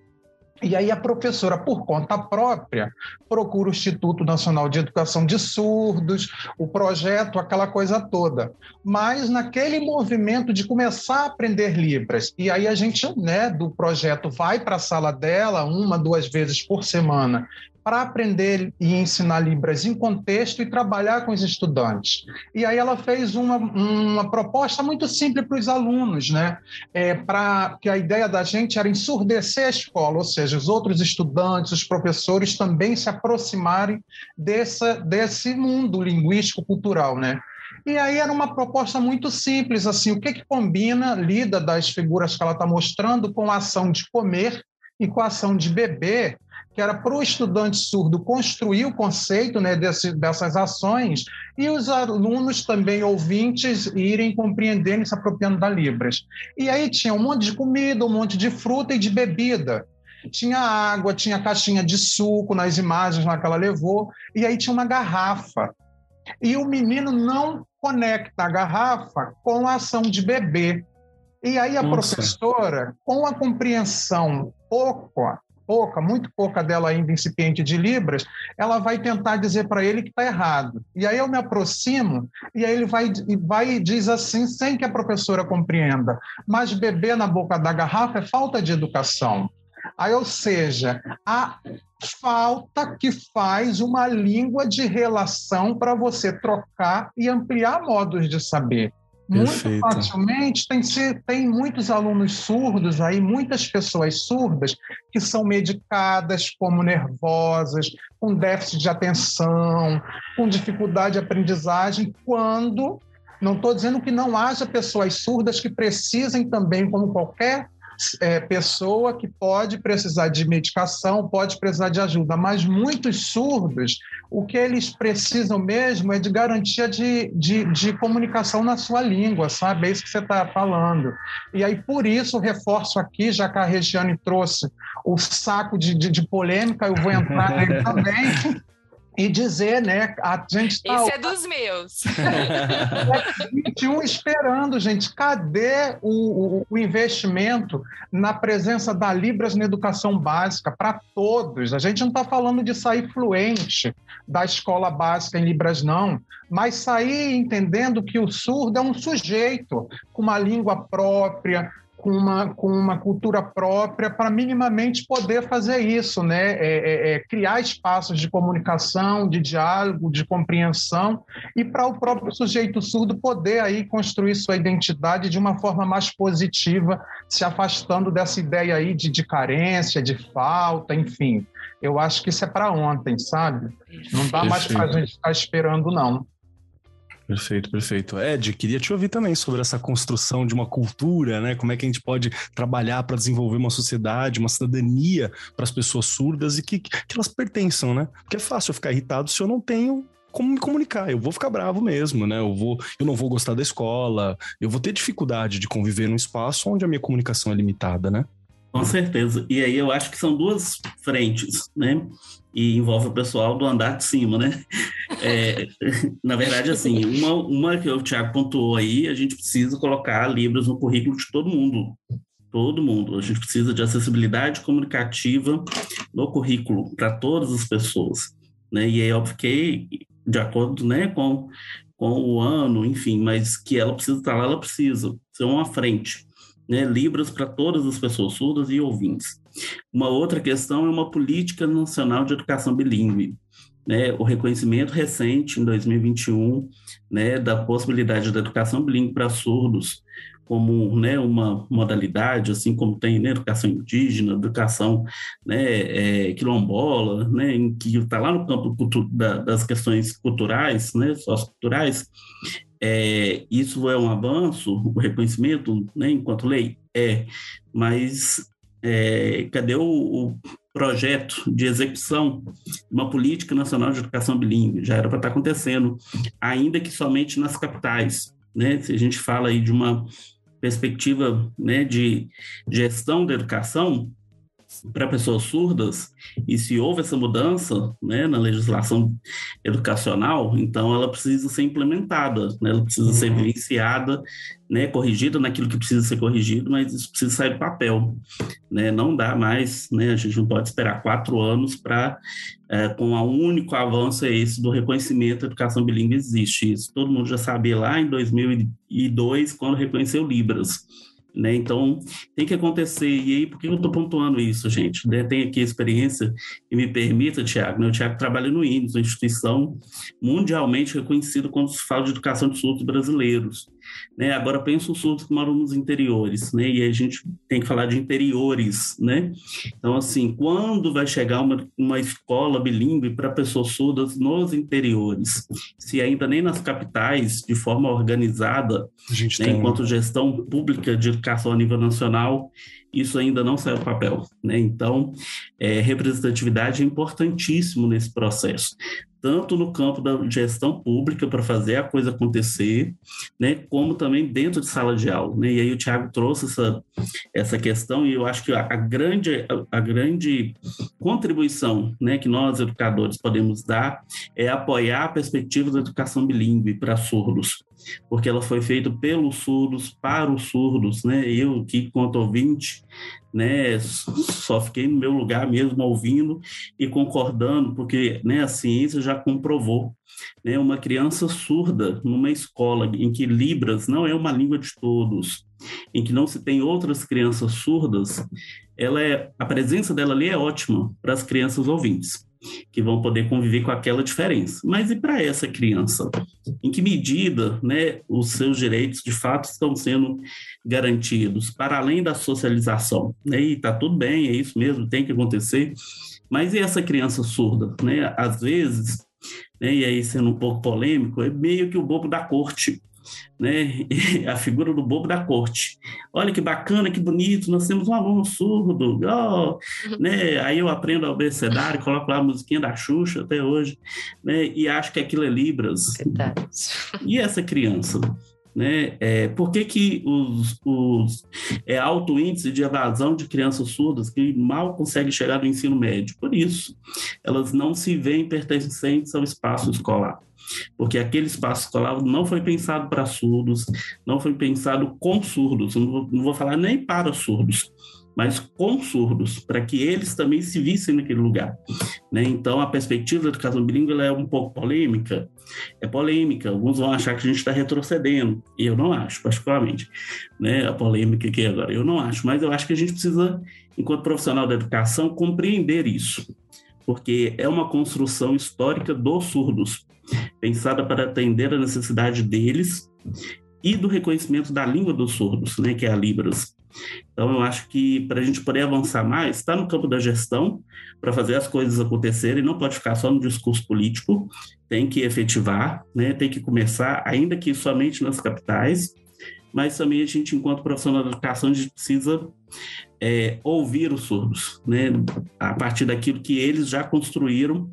E aí a professora, por conta própria, procura o Instituto Nacional de Educação de Surdos, o projeto, aquela coisa toda. Mas naquele movimento de começar a aprender Libras, e aí a gente, né, do projeto vai para a sala dela uma, duas vezes por semana para aprender e ensinar Libras em contexto e trabalhar com os estudantes. E aí ela fez uma, uma proposta muito simples para os alunos, né? É, para que a ideia da gente era ensurdecer a escola, ou seja, os outros estudantes, os professores também se aproximarem dessa, desse mundo linguístico-cultural, né? E aí era uma proposta muito simples, assim, o que, que combina, lida das figuras que ela está mostrando com a ação de comer e com a ação de beber, que era para o estudante surdo construir o conceito né, desse, dessas ações e os alunos também ouvintes irem compreendendo e se apropriando da Libras. E aí tinha um monte de comida, um monte de fruta e de bebida. Tinha água, tinha caixinha de suco nas imagens lá que ela levou, e aí tinha uma garrafa. E o menino não conecta a garrafa com a ação de beber. E aí a Nossa. professora, com a compreensão pouco pouca, muito pouca dela ainda incipiente de Libras, ela vai tentar dizer para ele que está errado. E aí eu me aproximo e aí ele vai, vai e diz assim, sem que a professora compreenda: mas beber na boca da garrafa é falta de educação. Aí, ou seja, a falta que faz uma língua de relação para você trocar e ampliar modos de saber. Muito facilmente tem, tem muitos alunos surdos aí, muitas pessoas surdas que são medicadas como nervosas, com déficit de atenção, com dificuldade de aprendizagem, quando não estou dizendo que não haja pessoas surdas que precisem também, como qualquer é, pessoa que pode precisar de medicação, pode precisar de ajuda, mas muitos surdos, o que eles precisam mesmo é de garantia de, de, de comunicação na sua língua, sabe? É isso que você está falando. E aí, por isso, reforço aqui, já que a Regiane trouxe o saco de, de, de polêmica, eu vou entrar nele também e dizer, né? A gente tá, Esse é dos meus. 21 esperando, gente. Cadê o, o, o, investimento na presença da Libras na educação básica para todos? A gente não está falando de sair fluente da escola básica em Libras, não, mas sair entendendo que o surdo é um sujeito com uma língua própria, com uma, com uma cultura própria para minimamente poder fazer isso, né? É, é, é, criar espaços de comunicação, de diálogo, de compreensão e para o próprio sujeito surdo poder aí construir sua identidade de uma forma mais positiva, se afastando dessa ideia aí de, de carência, de falta, enfim. Eu acho que isso é para ontem, sabe? Não dá mais para a gente ficar esperando, não. Perfeito, perfeito. Ed, queria te ouvir também sobre essa construção de uma cultura, né? Como é que a gente pode trabalhar para desenvolver uma sociedade, uma cidadania para as pessoas surdas e que, que elas pertençam, né? Porque é fácil eu ficar irritado se eu não tenho como me comunicar. Eu vou ficar bravo mesmo, né? Eu vou, eu não vou gostar da escola, eu vou ter dificuldade de conviver num espaço onde a minha comunicação é limitada, né? Com certeza. E aí eu acho que são duas frentes, né? E envolve o pessoal do andar de cima, né? É, na verdade, assim, uma, uma que o Tiago pontuou aí, a gente precisa colocar Libras no currículo de todo mundo. Todo mundo. A gente precisa de acessibilidade comunicativa no currículo para todas as pessoas. Né? E aí, óbvio que, de acordo né, com, com o ano, enfim, mas que ela precisa estar lá, ela precisa ser uma frente. Né? Libras para todas as pessoas surdas e ouvintes. Uma outra questão é uma política nacional de educação bilíngue. Né, o reconhecimento recente, em 2021, né, da possibilidade da educação bilíngue para surdos como né, uma modalidade, assim como tem né, educação indígena, educação né, é, quilombola, né, em que está lá no campo da, das questões culturais, né, socioculturais, é, isso é um avanço, o reconhecimento, né, enquanto lei? É, mas é, cadê o, o, projeto de execução de uma política nacional de educação bilíngue? Já era para estar tá acontecendo, ainda que somente nas capitais. Né? Se a gente fala aí de uma perspectiva né, de gestão da educação, para pessoas surdas, e se houve essa mudança né, na legislação educacional, então ela precisa ser implementada, né, ela precisa uhum. ser vivenciada, né, corrigida naquilo que precisa ser corrigido, mas isso precisa sair do papel. Né, não dá mais, né, a gente não pode esperar quatro anos para, é, com o único avanço é esse do reconhecimento da educação bilíngue existe. Isso todo mundo já sabia lá em 2002, quando reconheceu Libras. Né? Então, tem que acontecer. E aí, por que eu estou pontuando isso, gente? Né? Tem aqui experiência e me permita, Tiago, né? o Tiago trabalha no INES, uma instituição mundialmente reconhecida quando se fala de educação de surdos brasileiros. Né? Agora pensa os surdos que moram nos interiores, né? E a gente tem que falar de interiores, né? Então, assim, quando vai chegar uma, uma escola bilíngue para pessoas surdas nos interiores? Se ainda nem nas capitais, de forma organizada, né? enquanto gestão pública de educação a nível nacional, isso ainda não saiu do papel. Né? Então, é, representatividade é importantíssimo nesse processo tanto no campo da gestão pública para fazer a coisa acontecer, né, como também dentro de sala de aula. Né? E aí o Tiago trouxe essa, essa questão e eu acho que a, a grande, a, a, grande contribuição né, que nós, educadores, podemos dar é apoiar a perspectiva da educação bilíngue para surdos, porque ela foi feita pelos surdos, para os surdos. Né? Eu, que quanto ouvinte, né? Só fiquei no meu lugar mesmo ouvindo e concordando, porque né, a ciência já comprovou, né? Uma criança surda numa escola em que Libras não é uma língua de todos, em que não se tem outras crianças surdas, ela é a presença dela ali é ótima para as crianças ouvintes que vão poder conviver com aquela diferença. Mas e para essa criança? Em que medida né, os seus direitos de fato estão sendo garantidos, para além da socialização? Né? E está tudo bem, é isso mesmo, tem que acontecer. Mas e essa criança surda? Né? Às vezes, né, e aí sendo um pouco polêmico, é meio que o bobo da corte né? a figura do bobo da corte. Olha que bacana, que bonito, nós temos um aluno surdo, oh, né? Aí eu aprendo a abecedário, coloco lá a musiquinha da Xuxa até hoje, né? E acho que aquilo é Libras. Verdade. E essa criança? Né? É, por que, que os, os é, alto índice de evasão de crianças surdas que mal conseguem chegar no ensino médio? Por isso, elas não se veem pertencentes ao espaço escolar porque aquele espaço escolar não foi pensado para surdos, não foi pensado com surdos, não vou, não vou falar nem para surdos, mas com surdos, para que eles também se vissem naquele lugar. Né? Então, a perspectiva da educação bilíngue é um pouco polêmica. É polêmica. Alguns vão achar que a gente está retrocedendo. E eu não acho, particularmente. Né? A polêmica aqui agora, eu não acho. Mas eu acho que a gente precisa, enquanto profissional da educação, compreender isso. Porque é uma construção histórica dos surdos, pensada para atender a necessidade deles e do reconhecimento da língua dos surdos, né, que é a Libras. Então, eu acho que para a gente poder avançar mais, está no campo da gestão, para fazer as coisas acontecerem, não pode ficar só no discurso político, tem que efetivar, né, tem que começar, ainda que somente nas capitais, mas também a gente, enquanto profissional da educação, a gente precisa é, ouvir os surdos, né, a partir daquilo que eles já construíram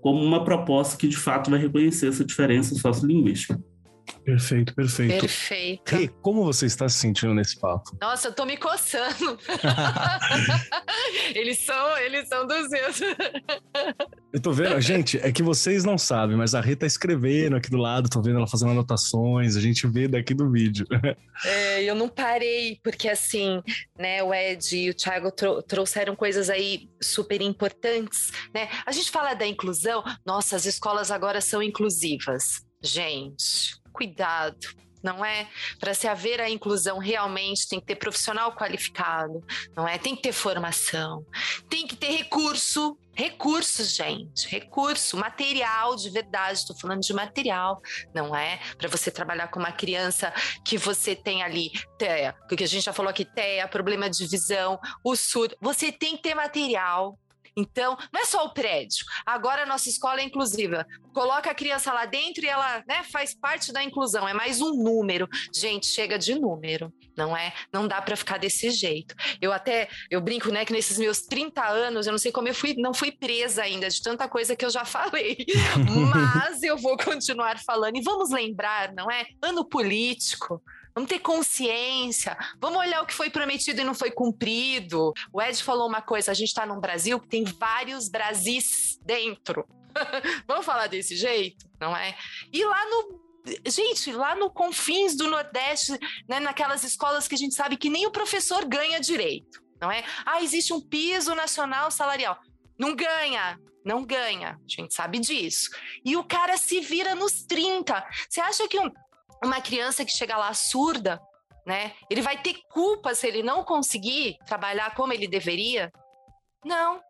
como uma proposta que, de fato, vai reconhecer essa diferença sociolinguística. Perfeito, perfeito. Perfeito. E como você está se sentindo nesse papo? Nossa, eu tô me coçando. eles são, eles são dos meus. eu tô vendo, gente, é que vocês não sabem, mas a Rita tá escrevendo aqui do lado, tô vendo ela fazendo anotações, a gente vê daqui do vídeo. é, eu não parei, porque assim, né, o Ed e o Thiago trou trouxeram coisas aí super importantes, né? A gente fala da inclusão, nossa, as escolas agora são inclusivas. Gente, cuidado, não é? Para se haver a inclusão realmente tem que ter profissional qualificado, não é? Tem que ter formação, tem que ter recurso, recursos, gente, recurso, material de verdade, estou falando de material, não é? Para você trabalhar com uma criança que você tem ali TEA, porque a gente já falou aqui, TEA, problema de visão, o surdo, você tem que ter material, então, não é só o prédio. Agora a nossa escola é inclusiva. Coloca a criança lá dentro e ela né, faz parte da inclusão. É mais um número. Gente, chega de número, não é? Não dá para ficar desse jeito. Eu até eu brinco, né, que nesses meus 30 anos, eu não sei como eu fui, não fui presa ainda de tanta coisa que eu já falei. Mas eu vou continuar falando e vamos lembrar, não é? Ano político Vamos ter consciência. Vamos olhar o que foi prometido e não foi cumprido. O Ed falou uma coisa: a gente está num Brasil que tem vários Brasis dentro. Vamos falar desse jeito, não é? E lá no gente, lá no confins do Nordeste, né, naquelas escolas que a gente sabe que nem o professor ganha direito, não é? Ah, existe um piso nacional salarial. Não ganha, não ganha, a gente sabe disso. E o cara se vira nos 30. Você acha que um, uma criança que chega lá surda, né? Ele vai ter culpa se ele não conseguir trabalhar como ele deveria? Não.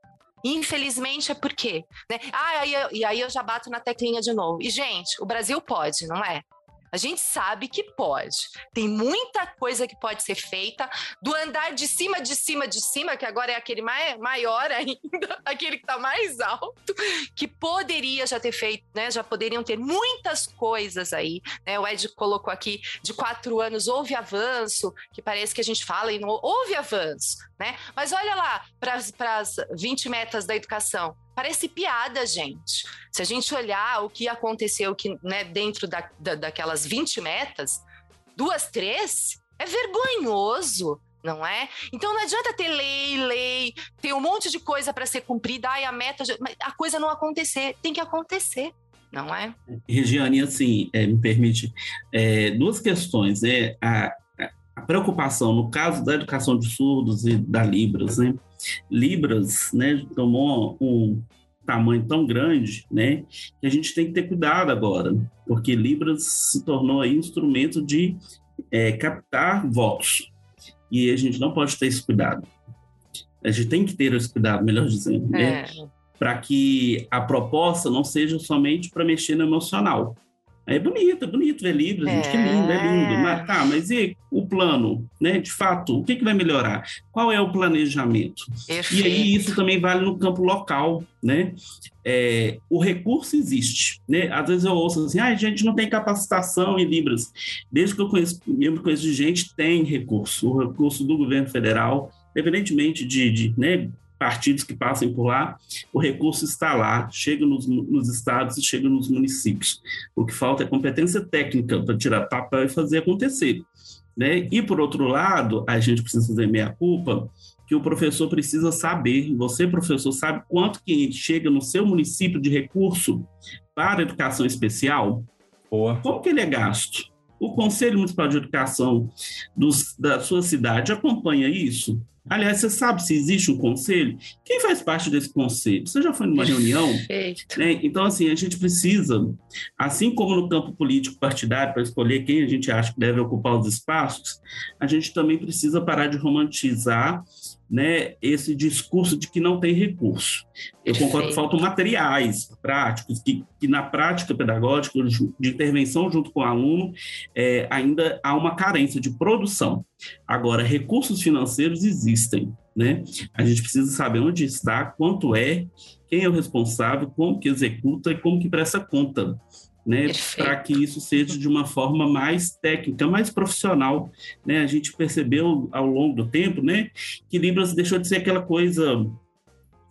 Infelizmente é por quê? Né? Ah, e aí eu já bato na teclinha de novo. E, gente, o Brasil pode, não é? A gente sabe que pode. Tem muita coisa que pode ser feita do andar de cima, de cima, de cima, que agora é aquele maior ainda, aquele que está mais alto, que poderia já ter feito, né? Já poderiam ter muitas coisas aí. Né? O Ed colocou aqui de quatro anos, houve avanço, que parece que a gente fala e não houve avanço, né? Mas olha lá para as 20 metas da educação Parece piada, gente. Se a gente olhar o que aconteceu que, né, dentro da, da, daquelas 20 metas, duas, três, é vergonhoso não é? Então não adianta ter lei, lei, ter um monte de coisa para ser cumprida, ai, a meta, a coisa não acontecer, tem que acontecer, não é? Regiane, assim, é, me permite, é, duas questões, né? A, a, preocupação no caso da educação de surdos e da Libras, né? Libras, né, tomou um tamanho tão grande, né, que a gente tem que ter cuidado agora, porque Libras se tornou aí instrumento de é, captar votos e a gente não pode ter esse cuidado. A gente tem que ter esse cuidado, melhor dizendo, né, é. para que a proposta não seja somente para mexer no emocional, é bonito, é bonito ver livros, é. gente, que lindo, é lindo. Mas, tá, mas e o plano, né? De fato, o que, que vai melhorar? Qual é o planejamento? Perfeito. E aí isso também vale no campo local, né? É, o recurso existe, né? Às vezes eu ouço assim, ah, a gente não tem capacitação em Libras. Desde que eu conheço, eu conheço de gente, tem recurso. O recurso do governo federal, independentemente de, de né, partidos que passem por lá, o recurso está lá, chega nos, nos estados e chega nos municípios. O que falta é competência técnica para tirar papel e fazer acontecer. Né? E, por outro lado, a gente precisa fazer meia-culpa, que o professor precisa saber, você, professor, sabe quanto que chega no seu município de recurso para educação especial? Boa. Como que ele é gasto? O Conselho Municipal de Educação dos, da sua cidade acompanha isso? Aliás, você sabe se existe um conselho? Quem faz parte desse conselho? Você já foi numa reunião? Né? Então, assim, a gente precisa, assim como no campo político partidário, para escolher quem a gente acha que deve ocupar os espaços, a gente também precisa parar de romantizar né, esse discurso de que não tem recurso. Eu concordo que faltam materiais práticos, que, que na prática pedagógica, de intervenção junto com o aluno, é, ainda há uma carência de produção. Agora, recursos financeiros existem, né? A gente precisa saber onde está, quanto é, quem é o responsável, como que executa e como que presta conta né, para que isso seja de uma forma mais técnica, mais profissional, né? A gente percebeu ao longo do tempo, né, que Libras deixou de ser aquela coisa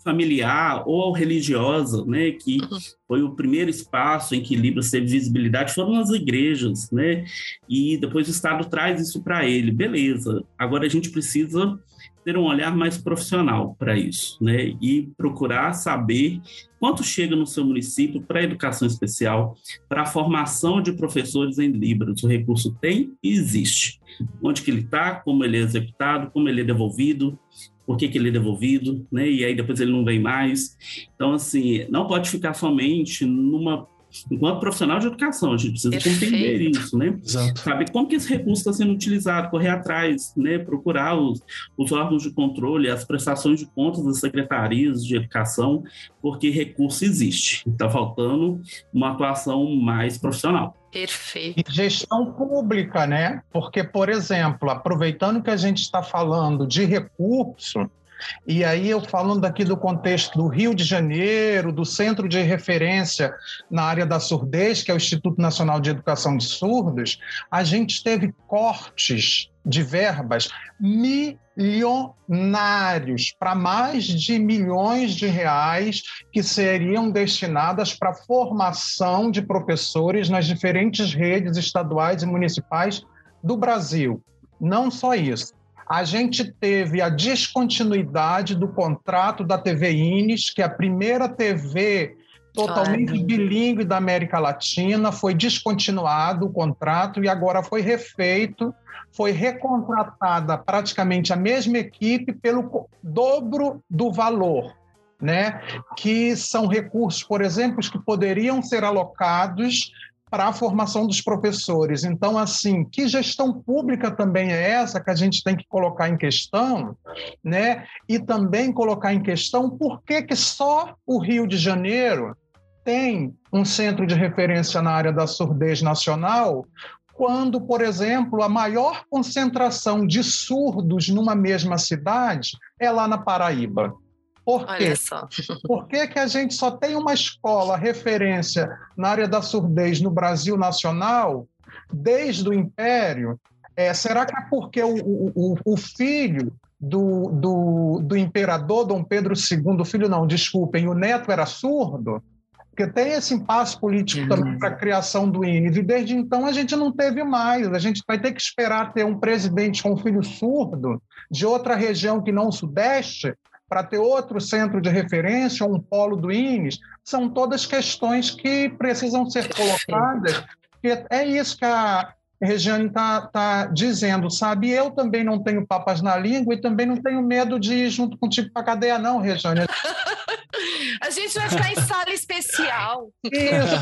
familiar ou religiosa, né, que uhum. foi o primeiro espaço em que Libras teve visibilidade, foram as igrejas, né, e depois o Estado traz isso para ele, beleza. Agora a gente precisa ter um olhar mais profissional para isso, né? E procurar saber quanto chega no seu município para a educação especial, para a formação de professores em Libras. O recurso tem e existe. Onde que ele está, como ele é executado, como ele é devolvido, por que, que ele é devolvido, né? E aí depois ele não vem mais. Então, assim, não pode ficar somente numa enquanto profissional de educação, a gente precisa Perfeito. entender isso, né? Exato. Saber como que esse recurso está sendo utilizado, correr atrás, né? Procurar os, os órgãos de controle, as prestações de contas das secretarias de educação, porque recurso existe. Está faltando uma atuação mais profissional. Perfeito. E gestão pública, né? Porque, por exemplo, aproveitando que a gente está falando de recurso, e aí eu falando aqui do contexto do Rio de Janeiro, do centro de referência na área da surdez, que é o Instituto Nacional de Educação de Surdos, a gente teve cortes de verbas milionários para mais de milhões de reais que seriam destinadas para formação de professores nas diferentes redes estaduais e municipais do Brasil. Não só isso a gente teve a descontinuidade do contrato da TV Ines, que é a primeira TV totalmente Ai, bilíngue da América Latina, foi descontinuado o contrato e agora foi refeito, foi recontratada praticamente a mesma equipe pelo dobro do valor. Né? Que são recursos, por exemplo, que poderiam ser alocados para a formação dos professores. Então, assim, que gestão pública também é essa que a gente tem que colocar em questão, né? E também colocar em questão por que, que só o Rio de Janeiro tem um centro de referência na área da surdez nacional, quando, por exemplo, a maior concentração de surdos numa mesma cidade é lá na Paraíba. Por quê? Olha só. Por que, que a gente só tem uma escola referência na área da surdez no Brasil nacional desde o Império? É, será que é porque o, o, o filho do, do, do imperador Dom Pedro II, o filho não, desculpem, o neto era surdo? Porque tem esse impasse político uhum. também para a criação do INE. E desde então a gente não teve mais. A gente vai ter que esperar ter um presidente com um filho surdo de outra região que não o Sudeste para ter outro centro de referência, um polo do INES, são todas questões que precisam ser colocadas. é isso que a Regiane está tá dizendo, sabe? Eu também não tenho papas na língua e também não tenho medo de ir junto contigo para a cadeia, não, Regiane. a gente vai ficar em sala especial. Isso.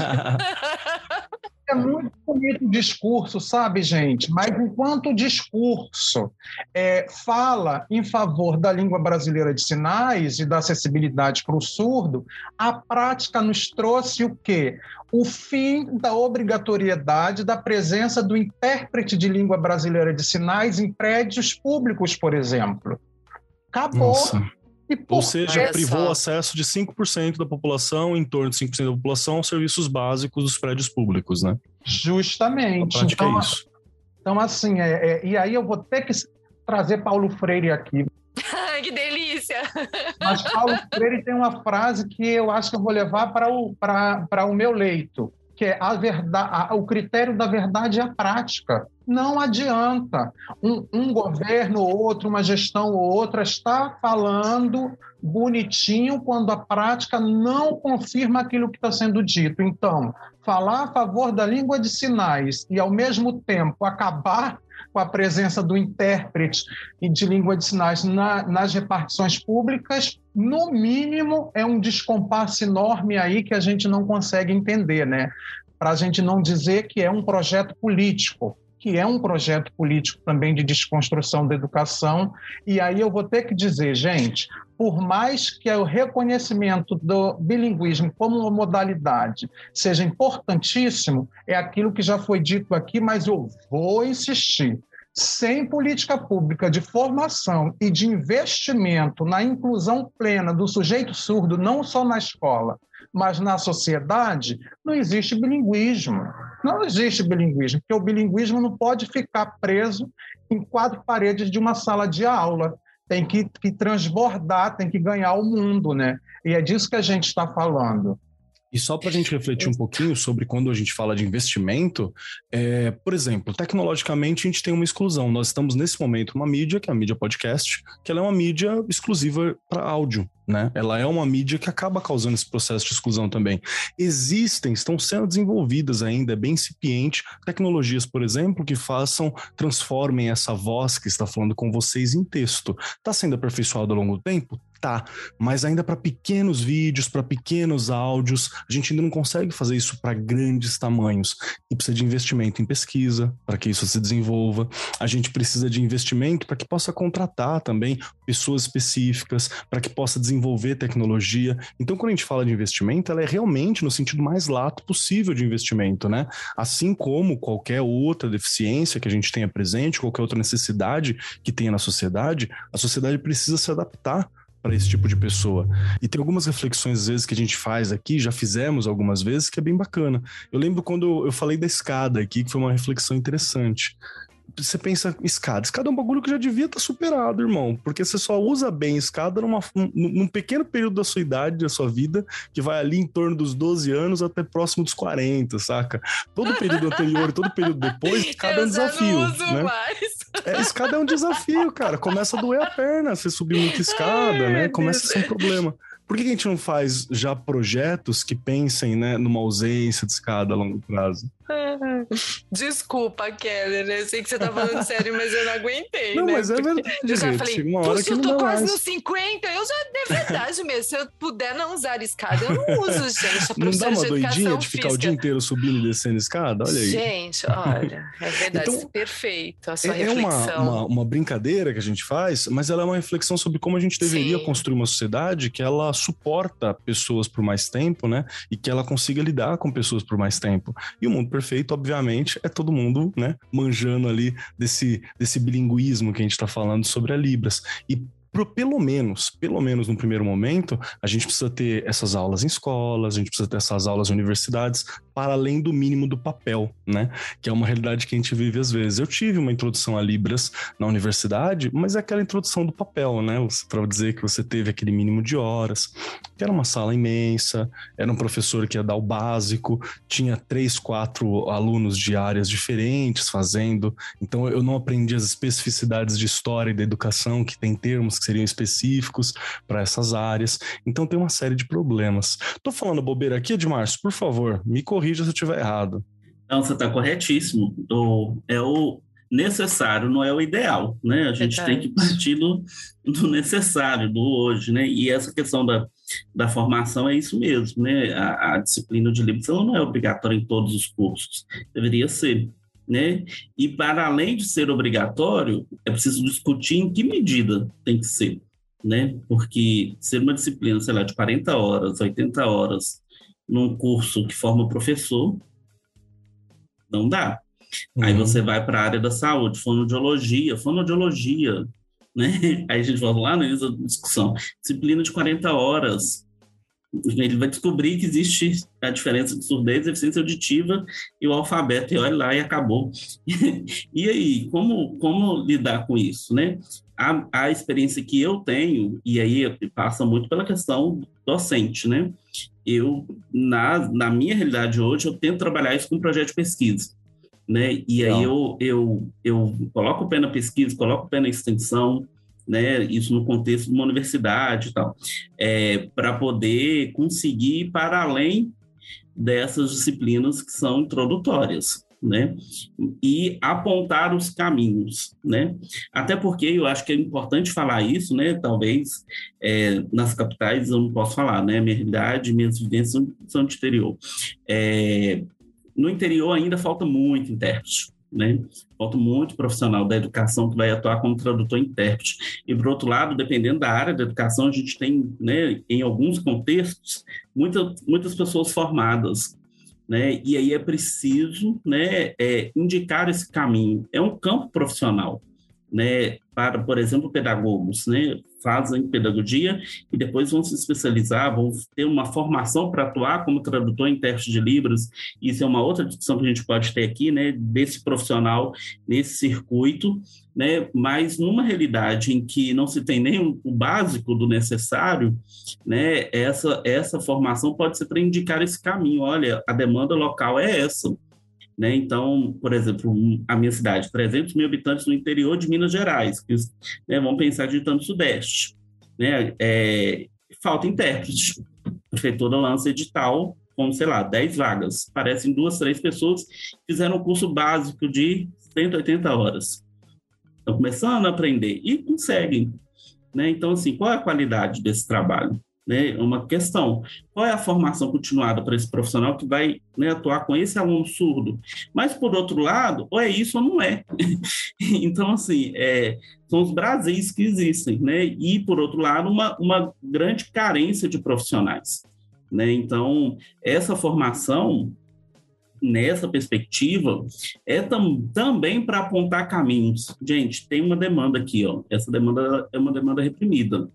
é muito bonito o discurso, sabe, gente? Mas enquanto o discurso é, fala em favor da língua brasileira de sinais e da acessibilidade para o surdo, a prática nos trouxe o quê? O fim da obrigatoriedade da presença do intérprete de língua brasileira de sinais em prédios públicos, por exemplo. Acabou. Nossa. Ou seja, privou o acesso de 5% da população, em torno de 5% da população, aos serviços básicos dos prédios públicos, né? Justamente. Então, é isso. Então, assim, é, é, e aí eu vou ter que trazer Paulo Freire aqui. que delícia! Mas Paulo Freire tem uma frase que eu acho que eu vou levar para o, para, o meu leito, que é a verdade, a, o critério da verdade é a prática. Não adianta um, um governo ou outro, uma gestão ou outra, estar falando bonitinho quando a prática não confirma aquilo que está sendo dito. Então, falar a favor da língua de sinais e, ao mesmo tempo, acabar com a presença do intérprete e de língua de sinais na, nas repartições públicas, no mínimo é um descompasso enorme aí que a gente não consegue entender, né? Para a gente não dizer que é um projeto político, que é um projeto político também de desconstrução da educação. E aí eu vou ter que dizer, gente, por mais que o reconhecimento do bilinguismo como uma modalidade seja importantíssimo, é aquilo que já foi dito aqui, mas eu vou insistir. Sem política pública de formação e de investimento na inclusão plena do sujeito surdo, não só na escola, mas na sociedade, não existe bilinguismo. Não existe bilinguismo, porque o bilinguismo não pode ficar preso em quatro paredes de uma sala de aula tem que, que transbordar, tem que ganhar o mundo, né? E é disso que a gente está falando. E só para a gente refletir um pouquinho sobre quando a gente fala de investimento, é, por exemplo, tecnologicamente a gente tem uma exclusão. Nós estamos nesse momento numa mídia, que é a mídia podcast, que ela é uma mídia exclusiva para áudio. Né? Ela é uma mídia que acaba causando esse processo de exclusão também. Existem, estão sendo desenvolvidas ainda, é bem incipiente, tecnologias, por exemplo, que façam, transformem essa voz que está falando com vocês em texto. Está sendo aperfeiçoado ao longo do tempo? Tá, mas ainda para pequenos vídeos, para pequenos áudios, a gente ainda não consegue fazer isso para grandes tamanhos. E precisa de investimento em pesquisa para que isso se desenvolva. A gente precisa de investimento para que possa contratar também pessoas específicas, para que possa desenvolver tecnologia. Então, quando a gente fala de investimento, ela é realmente no sentido mais lato possível de investimento, né? Assim como qualquer outra deficiência que a gente tenha presente, qualquer outra necessidade que tenha na sociedade, a sociedade precisa se adaptar para esse tipo de pessoa. E tem algumas reflexões, às vezes, que a gente faz aqui, já fizemos algumas vezes, que é bem bacana. Eu lembro quando eu falei da escada aqui, que foi uma reflexão interessante você pensa escada. Escada é um bagulho que já devia estar tá superado, irmão. Porque você só usa bem escada numa, num pequeno período da sua idade, da sua vida, que vai ali em torno dos 12 anos até próximo dos 40, saca? Todo período anterior e todo período depois, escada é um desafio. Né? É, escada é um desafio, cara. Começa a doer a perna você subir muita escada, Ai, né? Começa a ser um problema. Por que a gente não faz já projetos que pensem né, numa ausência de escada a longo prazo? Desculpa, Keller, né? Eu sei que você tá falando sério, mas eu não aguentei. Não, né? mas é verdade. Eu já gente, falei, uma hora que não tô quase mais. nos 50, eu já, é verdade mesmo. Se eu puder não usar escada, eu não uso, gente. não dá uma doidinha de ficar física. o dia inteiro subindo e descendo escada? Olha aí. Gente, olha, é verdade, então, perfeito. A sua é, reflexão. É uma, uma, uma, brincadeira que a gente faz, mas ela é uma reflexão sobre como a gente deveria Sim. construir uma sociedade que ela suporta pessoas por mais tempo, né? E que ela consiga lidar com pessoas por mais tempo. E o mundo perfeito, obviamente, é todo mundo, né, manjando ali desse, desse bilinguismo que a gente está falando sobre a Libras. E pelo menos, pelo menos no primeiro momento, a gente precisa ter essas aulas em escolas, a gente precisa ter essas aulas em universidades, para além do mínimo do papel, né? Que é uma realidade que a gente vive às vezes. Eu tive uma introdução a Libras na universidade, mas é aquela introdução do papel, né? Para dizer que você teve aquele mínimo de horas, que era uma sala imensa, era um professor que ia dar o básico, tinha três, quatro alunos de áreas diferentes fazendo, então eu não aprendi as especificidades de história e da educação, que tem termos que seriam específicos para essas áreas, então tem uma série de problemas. Tô falando bobeira aqui, Edmárcio, por favor, me corrija corrija se eu estiver errado. Não, você está corretíssimo. O, é o necessário, não é o ideal, né? A gente tem que partir do, do necessário, do hoje, né? E essa questão da, da formação é isso mesmo, né? A, a disciplina de livros não é obrigatória em todos os cursos, deveria ser, né? E para além de ser obrigatório, é preciso discutir em que medida tem que ser, né? Porque ser uma disciplina, sei lá, de 40 horas, 80 horas, num curso que forma professor, não dá. Uhum. Aí você vai para a área da saúde, fonoaudiologia, fonoaudiologia, né? Aí a gente volta lá no início da discussão, disciplina de 40 horas. Ele vai descobrir que existe a diferença de surdez, deficiência auditiva e o alfabeto, e olha lá, e acabou. e aí, como, como lidar com isso, né? A, a experiência que eu tenho, e aí passa muito pela questão docente, né? eu, na, na minha realidade hoje, eu tento trabalhar isso com um projeto de pesquisa. Né? E aí eu, eu, eu coloco o pé na pesquisa, coloco o pé na extensão, né? Isso no contexto de uma universidade e tal, é, para poder conseguir ir para além dessas disciplinas que são introdutórias, né? E apontar os caminhos, né? Até porque eu acho que é importante falar isso, né? Talvez é, nas capitais eu não posso falar, né? Minha realidade, minhas vivências são de interior. É, no interior ainda falta muito intérprete, né? Falta muito profissional da educação que vai atuar como tradutor e intérprete. E, por outro lado, dependendo da área da educação, a gente tem, né, em alguns contextos, muita, muitas pessoas formadas. Né? E aí é preciso né, é, indicar esse caminho. É um campo profissional né, para, por exemplo, pedagogos, né, fazem pedagogia e depois vão se especializar, vão ter uma formação para atuar como tradutor e intérprete de Libras. Isso é uma outra discussão que a gente pode ter aqui, né, desse profissional nesse circuito, né, mas numa realidade em que não se tem nem o básico do necessário, né, essa, essa formação pode ser para indicar esse caminho. Olha, a demanda local é essa. Né? Então, por exemplo, a minha cidade, 300 mil habitantes no interior de Minas Gerais, que né, vamos pensar de tanto sudeste. Né? É, falta intérprete. A prefeitura lança edital com, sei lá, 10 vagas. Parecem duas, três pessoas que fizeram um curso básico de 180 horas. Estão começando a aprender e conseguem. Né? Então, assim, qual é a qualidade desse trabalho? Né, é uma questão. Qual é a formação continuada para esse profissional que vai né, atuar com esse aluno surdo? Mas, por outro lado, ou é isso ou não é. então, assim, é, são os Brasis que existem, né? E, por outro lado, uma, uma grande carência de profissionais. Né? Então, essa formação, nessa perspectiva, é tam, também para apontar caminhos. Gente, tem uma demanda aqui, ó. Essa demanda é uma demanda reprimida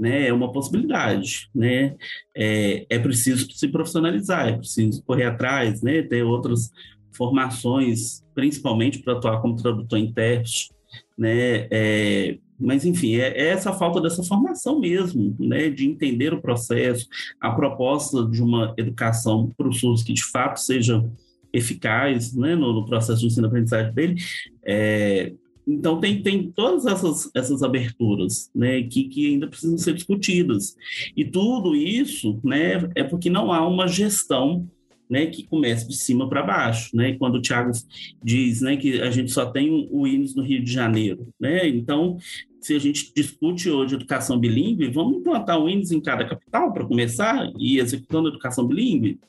né, é uma possibilidade, né? É, é preciso se profissionalizar, é preciso correr atrás, né? Ter outras formações, principalmente para atuar como tradutor intérprete, né? É, mas enfim, é, é, essa falta dessa formação mesmo, né, de entender o processo, a proposta de uma educação para os surdos que de fato seja eficaz, né, no, no processo de ensino-aprendizagem dele, é, então, tem, tem todas essas, essas aberturas né, que, que ainda precisam ser discutidas. E tudo isso né, é porque não há uma gestão né, que comece de cima para baixo. Né? Quando o Tiago diz né, que a gente só tem o INES no Rio de Janeiro. Né? Então, se a gente discute hoje educação bilíngue, vamos implantar o INES em cada capital para começar e executando a educação bilíngue,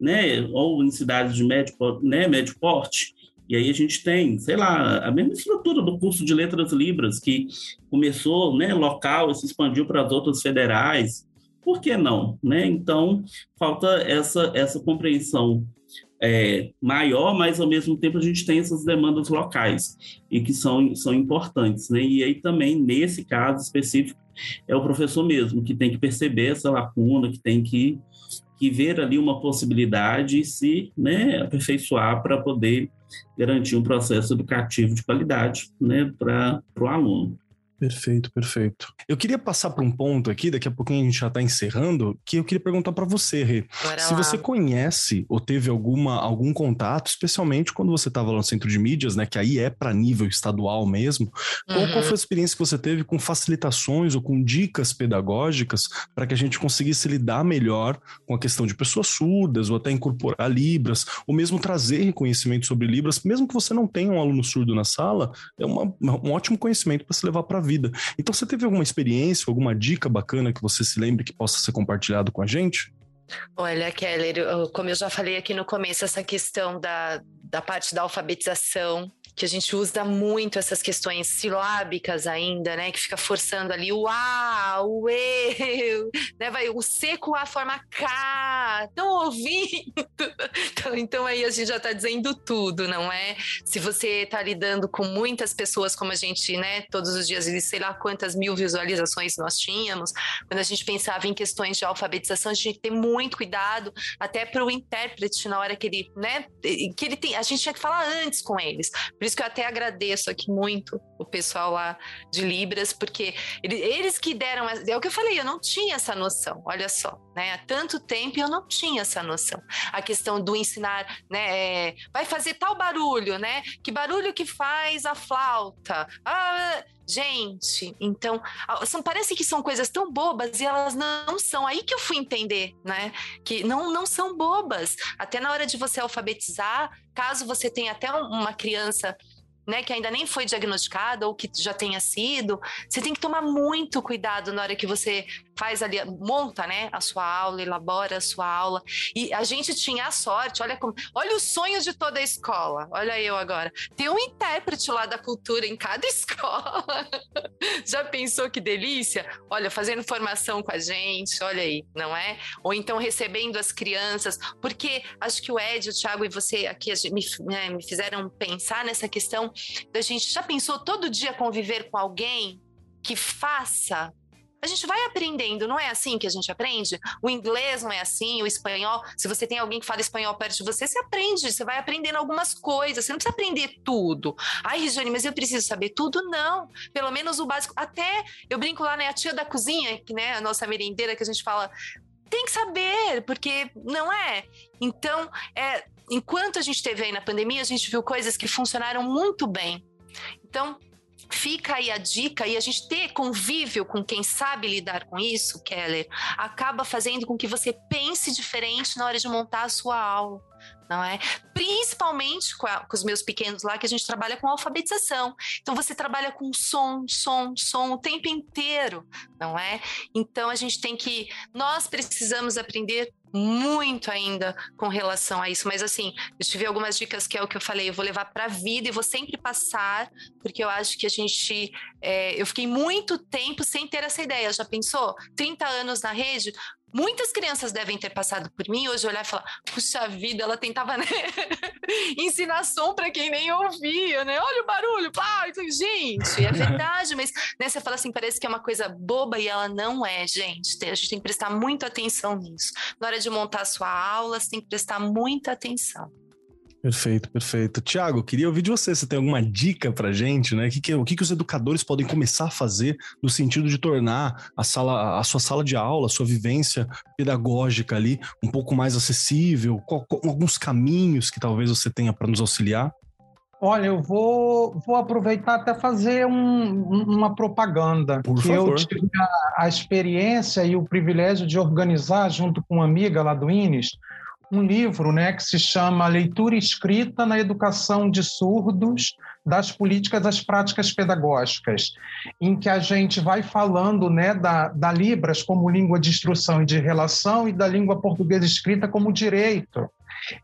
né? ou em cidades de médio, né, médio porte. E aí a gente tem, sei lá, a mesma estrutura do curso de Letras Libras, que começou né, local e se expandiu para as outras federais. Por que não? Né? Então, falta essa, essa compreensão é, maior, mas ao mesmo tempo a gente tem essas demandas locais e que são, são importantes. Né? E aí também, nesse caso específico, é o professor mesmo que tem que perceber essa lacuna, que tem que, que ver ali uma possibilidade e se né, aperfeiçoar para poder garantir um processo educativo de qualidade né, para o aluno. Perfeito, perfeito. Eu queria passar para um ponto aqui, daqui a pouquinho a gente já está encerrando, que eu queria perguntar para você, Rê. Se você conhece ou teve alguma, algum contato, especialmente quando você estava lá no centro de mídias, né, que aí é para nível estadual mesmo, uhum. qual, qual foi a experiência que você teve com facilitações ou com dicas pedagógicas para que a gente conseguisse lidar melhor com a questão de pessoas surdas ou até incorporar Libras, ou mesmo trazer reconhecimento sobre Libras, mesmo que você não tenha um aluno surdo na sala, é uma, um ótimo conhecimento para se levar para a vida. Então, você teve alguma experiência, alguma dica bacana que você se lembre que possa ser compartilhado com a gente? Olha, Keller, como eu já falei aqui no começo, essa questão da, da parte da alfabetização que a gente usa muito essas questões silábicas ainda, né? Que fica forçando ali o A, o E, né? Vai o C com a forma K, estão ouvindo? Então, então aí a gente já está dizendo tudo, não é? Se você está lidando com muitas pessoas, como a gente, né? Todos os dias, sei lá quantas mil visualizações nós tínhamos, quando a gente pensava em questões de alfabetização, a gente tinha que ter muito cuidado, até para o intérprete na hora que ele, né? Que ele tem, a gente tinha que falar antes com eles. Por isso que eu até agradeço aqui muito o pessoal lá de Libras, porque eles que deram. É o que eu falei, eu não tinha essa noção, olha só. Né? Há tanto tempo eu não tinha essa noção. A questão do ensinar, né? É, vai fazer tal barulho, né? Que barulho que faz a flauta? Ah, Gente, então, são, parece que são coisas tão bobas e elas não são. Aí que eu fui entender, né? Que não, não são bobas. Até na hora de você alfabetizar, caso você tenha até uma criança né, que ainda nem foi diagnosticada ou que já tenha sido, você tem que tomar muito cuidado na hora que você faz ali, monta, né, a sua aula, elabora a sua aula. E a gente tinha a sorte, olha como, olha o sonho de toda a escola. Olha eu agora. Tem um intérprete lá da cultura em cada escola. Já pensou que delícia? Olha, fazendo formação com a gente, olha aí, não é? Ou então recebendo as crianças, porque acho que o Ed, o Thiago e você aqui me, né, me fizeram pensar nessa questão da gente já pensou todo dia conviver com alguém que faça a gente vai aprendendo, não é assim que a gente aprende? O inglês não é assim, o espanhol. Se você tem alguém que fala espanhol perto de você, você aprende, você vai aprendendo algumas coisas. Você não precisa aprender tudo. Ai, Regiane, mas eu preciso saber tudo? Não. Pelo menos o básico. Até eu brinco lá, né? A tia da cozinha, que né, a nossa merendeira, que a gente fala. Tem que saber, porque não é. Então, é, enquanto a gente teve aí na pandemia, a gente viu coisas que funcionaram muito bem. Então, fica aí a dica e a gente ter convívio com quem sabe lidar com isso, Keller, acaba fazendo com que você pense diferente na hora de montar a sua aula. Não é? Principalmente com, a, com, os meus pequenos lá, que a gente trabalha com alfabetização. Então você trabalha com som, som, som o tempo inteiro, não é? Então a gente tem que. Nós precisamos aprender muito ainda com relação a isso. Mas assim, eu tive algumas dicas que é o que eu falei, eu vou levar para a vida e vou sempre passar, porque eu acho que a gente. É, eu fiquei muito tempo sem ter essa ideia. Já pensou? 30 anos na rede, Muitas crianças devem ter passado por mim hoje olhar e falar: puxa vida, ela tentava né? ensinar som para quem nem ouvia, né? Olha o barulho, pá, gente, é verdade, mas né, você fala assim, parece que é uma coisa boba e ela não é, gente. A gente tem que prestar muita atenção nisso. Na hora de montar a sua aula, você tem que prestar muita atenção. Perfeito, perfeito. Tiago, queria ouvir de você. Você tem alguma dica para gente, né? O que, que, o que, que os educadores podem começar a fazer no sentido de tornar a, sala, a sua sala de aula, a sua vivência pedagógica ali um pouco mais acessível? Qual, qual, alguns caminhos que talvez você tenha para nos auxiliar? Olha, eu vou, vou aproveitar até fazer um, uma propaganda. Por favor. Eu tive a, a experiência e o privilégio de organizar, junto com uma amiga lá do INES, um livro né, que se chama Leitura Escrita na Educação de Surdos, das Políticas às Práticas Pedagógicas, em que a gente vai falando né, da, da Libras como língua de instrução e de relação e da língua portuguesa escrita como direito.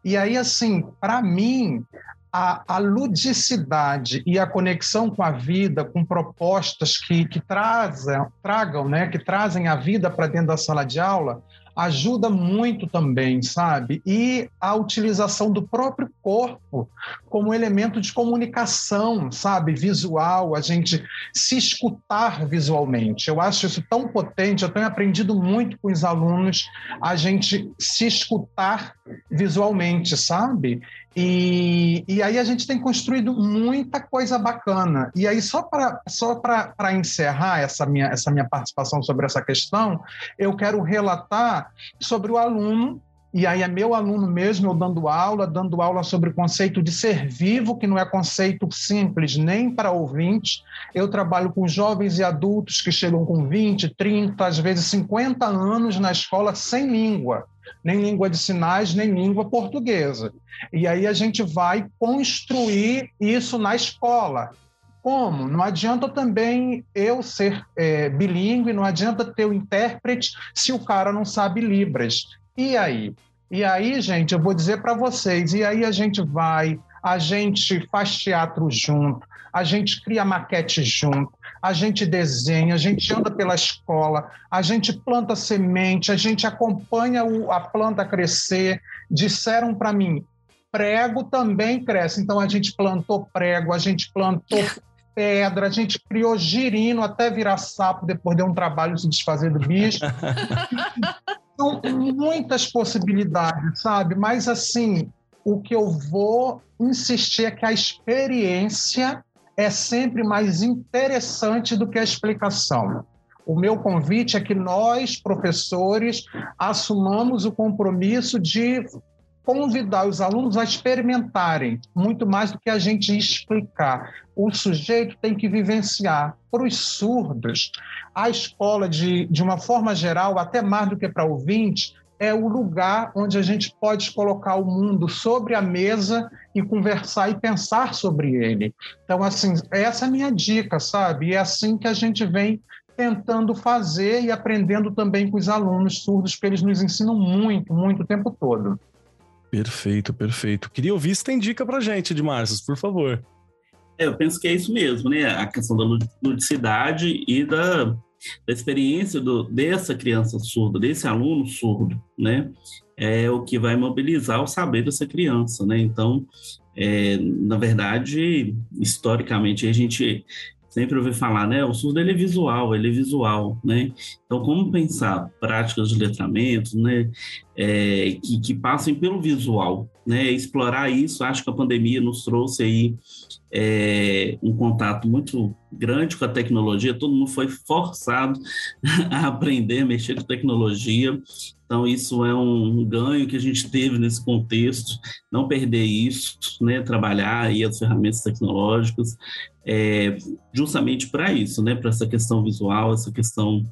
E aí, assim, para mim, a, a, ludicidade e a conexão com a vida, com propostas que, que trazem, tragam, né, que trazem a vida para dentro da sala de aula, ajuda muito também, sabe? E a utilização do próprio corpo como elemento de comunicação, sabe? Visual, a gente se escutar visualmente. Eu acho isso tão potente, eu tenho aprendido muito com os alunos a gente se escutar visualmente, sabe? E, e aí a gente tem construído muita coisa bacana. E aí, só para só encerrar essa minha, essa minha participação sobre essa questão, eu quero relatar sobre o aluno e aí é meu aluno mesmo, eu dando aula, dando aula sobre o conceito de ser vivo, que não é conceito simples nem para ouvintes. Eu trabalho com jovens e adultos que chegam com 20, 30, às vezes 50 anos na escola sem língua nem língua de sinais, nem língua portuguesa. E aí a gente vai construir isso na escola. Como? Não adianta também eu ser é, bilíngue, não adianta ter o intérprete se o cara não sabe Libras. E aí? E aí, gente, eu vou dizer para vocês, e aí a gente vai, a gente faz teatro junto, a gente cria maquete junto, a gente desenha, a gente anda pela escola, a gente planta semente, a gente acompanha o, a planta crescer. Disseram para mim, prego também cresce. Então a gente plantou prego, a gente plantou pedra, a gente criou girino até virar sapo, depois deu um trabalho se desfazer do bicho. São muitas possibilidades, sabe? Mas assim, o que eu vou insistir é que a experiência é sempre mais interessante do que a explicação. O meu convite é que nós, professores, assumamos o compromisso de convidar os alunos a experimentarem, muito mais do que a gente explicar. O sujeito tem que vivenciar. Para os surdos, a escola, de, de uma forma geral, até mais do que para ouvintes, é o lugar onde a gente pode colocar o mundo sobre a mesa e conversar e pensar sobre ele. Então, assim, essa é a minha dica, sabe? E é assim que a gente vem tentando fazer e aprendendo também com os alunos surdos, porque eles nos ensinam muito, muito o tempo todo. Perfeito, perfeito. Queria ouvir se tem dica pra gente, Edmarcius, por favor. É, eu penso que é isso mesmo, né? A questão da ludicidade e da, da experiência do, dessa criança surda, desse aluno surdo, né? É o que vai mobilizar o saber dessa criança, né? Então, é, na verdade, historicamente, a gente sempre ouvi falar, né? O surdo ele é visual, ele é visual, né? Então, como pensar práticas de letramento, né? É, que, que passem pelo visual, né? Explorar isso, acho que a pandemia nos trouxe aí é, um contato muito grande com a tecnologia, todo mundo foi forçado a aprender a mexer com tecnologia, então isso é um ganho que a gente teve nesse contexto, não perder isso, né? Trabalhar aí as ferramentas tecnológicas, é, justamente para isso, né? Para essa questão visual, essa questão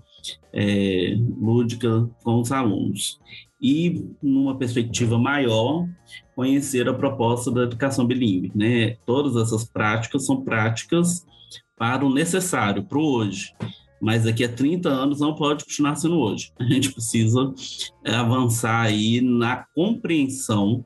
é, lúdica com os alunos. E, numa perspectiva maior, conhecer a proposta da educação bilíngue. Né? Todas essas práticas são práticas para o necessário, para o hoje mas daqui a 30 anos não pode continuar sendo hoje. A gente precisa é, avançar aí na compreensão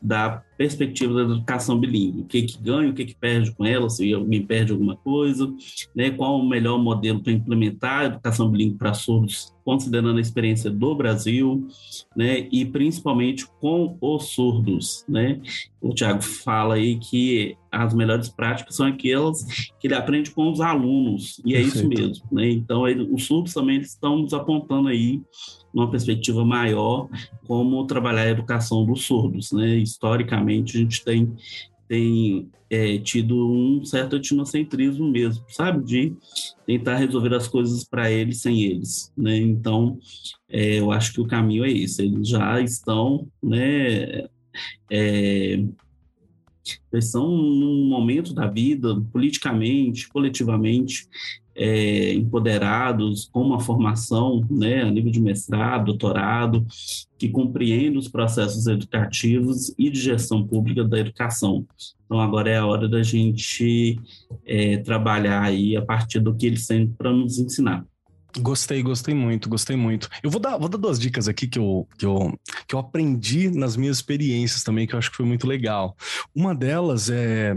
da perspectiva da educação bilíngue. O que que ganha, o que que perde com ela, se alguém perde alguma coisa, né? qual o melhor modelo para implementar a educação bilíngue para surdos, considerando a experiência do Brasil, né? e principalmente com os surdos. Né? O Tiago fala aí que as melhores práticas são aquelas que ele aprende com os alunos, e é Perfeito. isso mesmo. Né? Então, ele, os surdos também estão nos apontando aí numa perspectiva maior, como trabalhar a educação dos surdos. Né? Historicamente, a gente tem, tem é, tido um certo etnocentrismo mesmo, sabe? De tentar resolver as coisas para eles sem eles. Né? Então, é, eu acho que o caminho é esse. Eles já estão, né? É, eles estão num momento da vida, politicamente, coletivamente, é, empoderados, com uma formação né, a nível de mestrado, doutorado, que compreendem os processos educativos e de gestão pública da educação. Então, agora é a hora da gente é, trabalhar aí a partir do que eles têm para nos ensinar. Gostei, gostei muito, gostei muito. Eu vou dar, vou dar duas dicas aqui que eu, que, eu, que eu aprendi nas minhas experiências também, que eu acho que foi muito legal. Uma delas é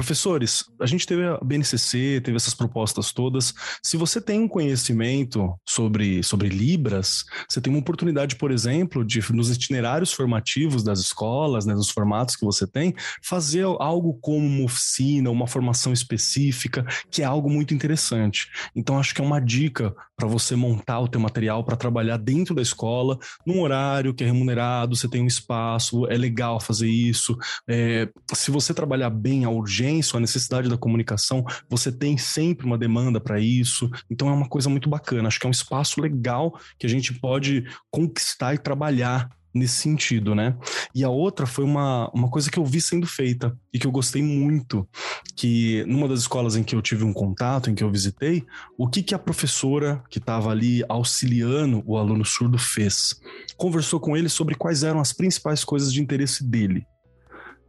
Professores, a gente teve a BNCC, teve essas propostas todas. Se você tem um conhecimento sobre, sobre Libras, você tem uma oportunidade, por exemplo, de nos itinerários formativos das escolas, né, nos formatos que você tem, fazer algo como uma oficina, uma formação específica, que é algo muito interessante. Então, acho que é uma dica para você montar o teu material para trabalhar dentro da escola, num horário que é remunerado, você tem um espaço, é legal fazer isso. É, se você trabalhar bem a urgência, urgência, a necessidade da comunicação, você tem sempre uma demanda para isso. Então é uma coisa muito bacana. Acho que é um espaço legal que a gente pode conquistar e trabalhar nesse sentido, né? E a outra foi uma, uma coisa que eu vi sendo feita e que eu gostei muito, que numa das escolas em que eu tive um contato, em que eu visitei, o que, que a professora que estava ali auxiliando o aluno surdo fez? Conversou com ele sobre quais eram as principais coisas de interesse dele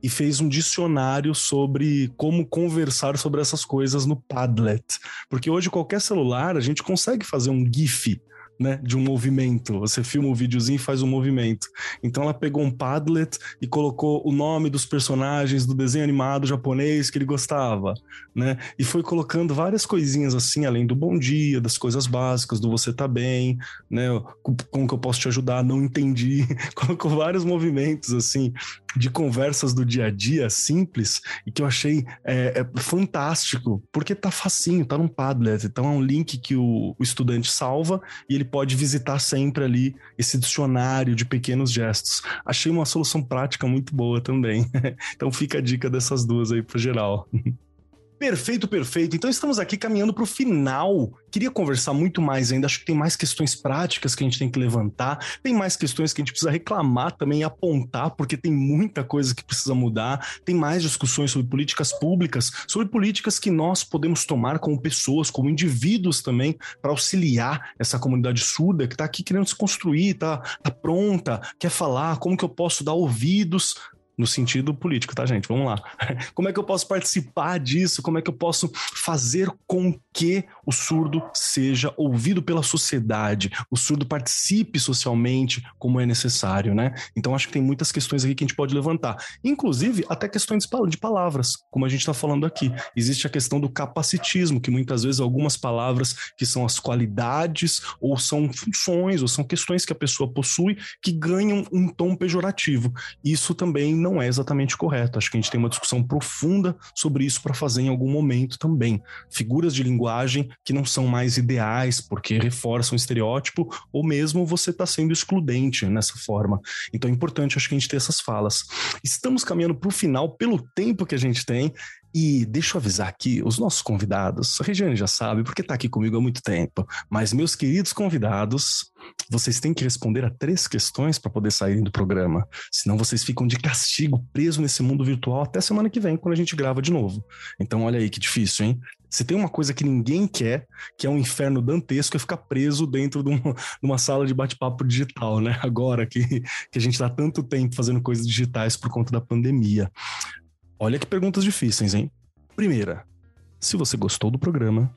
e fez um dicionário sobre como conversar sobre essas coisas no Padlet. Porque hoje qualquer celular a gente consegue fazer um GIF né, de um movimento. Você filma um videozinho e faz um movimento. Então ela pegou um Padlet e colocou o nome dos personagens do desenho animado japonês que ele gostava, né? E foi colocando várias coisinhas assim, além do bom dia, das coisas básicas, do você tá bem, né? Como que eu posso te ajudar? Não entendi. Colocou vários movimentos assim de conversas do dia a dia simples e que eu achei é, é fantástico, porque tá facinho, tá num Padlet. Então é um link que o, o estudante salva e ele pode visitar sempre ali esse dicionário de pequenos gestos. Achei uma solução prática muito boa também. então fica a dica dessas duas aí para geral. Perfeito, perfeito. Então estamos aqui caminhando para o final. Queria conversar muito mais ainda. Acho que tem mais questões práticas que a gente tem que levantar. Tem mais questões que a gente precisa reclamar também e apontar, porque tem muita coisa que precisa mudar. Tem mais discussões sobre políticas públicas, sobre políticas que nós podemos tomar como pessoas, como indivíduos também, para auxiliar essa comunidade surda que está aqui querendo se construir, está tá pronta, quer falar, como que eu posso dar ouvidos no sentido político, tá, gente? Vamos lá. Como é que eu posso participar disso? Como é que eu posso fazer com que o surdo seja ouvido pela sociedade, o surdo participe socialmente como é necessário, né? Então acho que tem muitas questões aqui que a gente pode levantar, inclusive até questões de palavras, como a gente está falando aqui. Existe a questão do capacitismo, que muitas vezes algumas palavras que são as qualidades ou são funções ou são questões que a pessoa possui que ganham um tom pejorativo. Isso também não é exatamente correto. Acho que a gente tem uma discussão profunda sobre isso para fazer em algum momento também. Figuras de linguagem que não são mais ideais porque reforçam o estereótipo ou mesmo você está sendo excludente nessa forma. Então é importante, acho que a gente ter essas falas. Estamos caminhando para o final pelo tempo que a gente tem e deixa eu avisar aqui, os nossos convidados, a Regiane já sabe, porque está aqui comigo há muito tempo, mas meus queridos convidados, vocês têm que responder a três questões para poder sair do programa. Senão vocês ficam de castigo, preso nesse mundo virtual até semana que vem, quando a gente grava de novo. Então, olha aí que difícil, hein? Se tem uma coisa que ninguém quer, que é um inferno dantesco, é ficar preso dentro de uma, de uma sala de bate-papo digital, né? Agora que, que a gente está tanto tempo fazendo coisas digitais por conta da pandemia. Olha que perguntas difíceis, hein? Primeira, se você gostou do programa.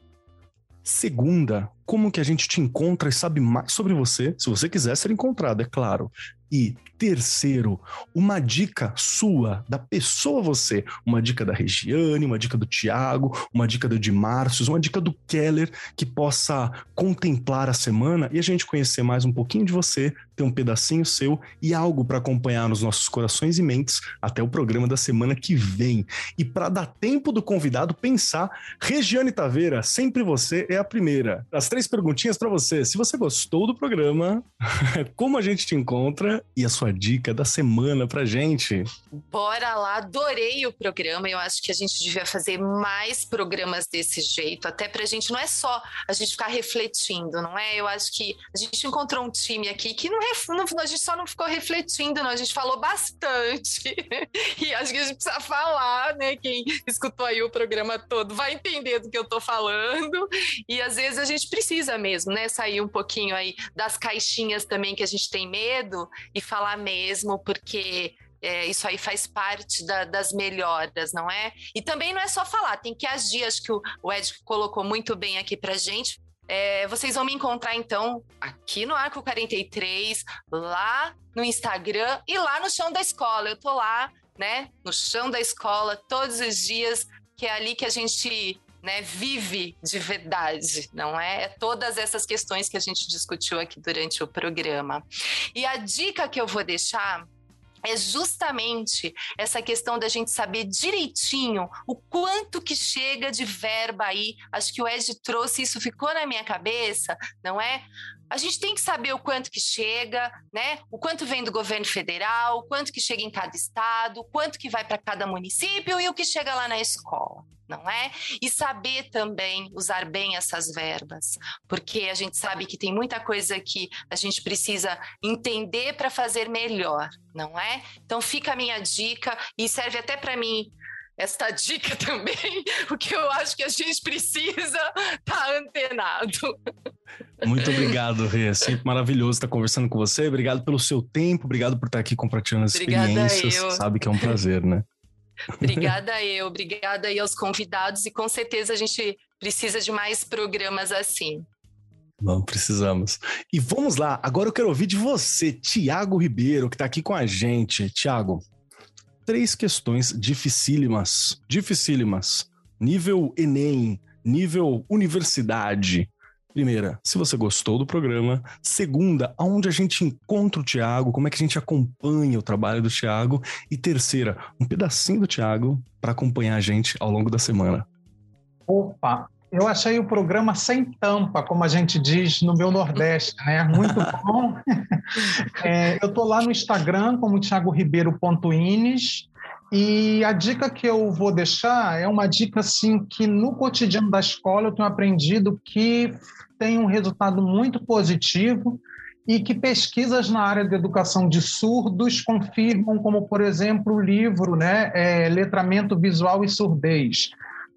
Segunda, como que a gente te encontra e sabe mais sobre você, se você quiser ser encontrado, é claro. E terceiro, uma dica sua, da pessoa você, uma dica da Regiane, uma dica do Tiago, uma dica do Edmárcio, uma dica do Keller, que possa contemplar a semana e a gente conhecer mais um pouquinho de você, ter um pedacinho seu e algo para acompanhar nos nossos corações e mentes até o programa da semana que vem. E para dar tempo do convidado pensar, Regiane Taveira, sempre você é a primeira. As três perguntinhas para você. Se você gostou do programa, como a gente te encontra e a sua dica da semana pra gente. Bora lá, adorei o programa. Eu acho que a gente devia fazer mais programas desse jeito, até pra gente não é só a gente ficar refletindo, não é? Eu acho que a gente encontrou um time aqui que não, não a gente só não ficou refletindo, não, a gente falou bastante. e acho que a gente precisa falar, né? Quem escutou aí o programa todo vai entender do que eu tô falando. E às vezes a gente precisa mesmo, né? Sair um pouquinho aí das caixinhas também que a gente tem medo e falar mesmo, porque é, isso aí faz parte da, das melhoras, não é? E também não é só falar, tem que agir. Acho que o, o Ed colocou muito bem aqui pra gente. É, vocês vão me encontrar então aqui no Arco 43, lá no Instagram e lá no chão da escola. Eu tô lá, né, no chão da escola todos os dias, que é ali que a gente né, vive de verdade, não é? é? Todas essas questões que a gente discutiu aqui durante o programa. E a dica que eu vou deixar é justamente essa questão da gente saber direitinho o quanto que chega de verba aí. Acho que o Ed trouxe isso, ficou na minha cabeça, não é? A gente tem que saber o quanto que chega, né? O quanto vem do governo federal, o quanto que chega em cada estado, o quanto que vai para cada município e o que chega lá na escola não é? E saber também usar bem essas verbas, porque a gente sabe que tem muita coisa que a gente precisa entender para fazer melhor, não é? Então fica a minha dica e serve até para mim esta dica também, porque eu acho que a gente precisa estar tá antenado. Muito obrigado, Rê. É sempre maravilhoso estar conversando com você. Obrigado pelo seu tempo, obrigado por estar aqui compartilhando as Obrigada experiências. Eu. Sabe que é um prazer, né? Obrigada eu, obrigada aí aos convidados e com certeza a gente precisa de mais programas assim. Não precisamos. E vamos lá, agora eu quero ouvir de você, Tiago Ribeiro, que está aqui com a gente. Tiago, três questões dificílimas, dificílimas, nível Enem, nível universidade. Primeira, se você gostou do programa. Segunda, aonde a gente encontra o Tiago, como é que a gente acompanha o trabalho do Tiago. E terceira, um pedacinho do Tiago para acompanhar a gente ao longo da semana. Opa, eu achei o programa sem tampa, como a gente diz no meu Nordeste, né? Muito bom. É, eu estou lá no Instagram como thiagoribeiro.ines E a dica que eu vou deixar é uma dica assim que no cotidiano da escola eu tenho aprendido que tem um resultado muito positivo e que pesquisas na área de educação de surdos confirmam, como por exemplo o livro, né, é, Letramento Visual e Surdez.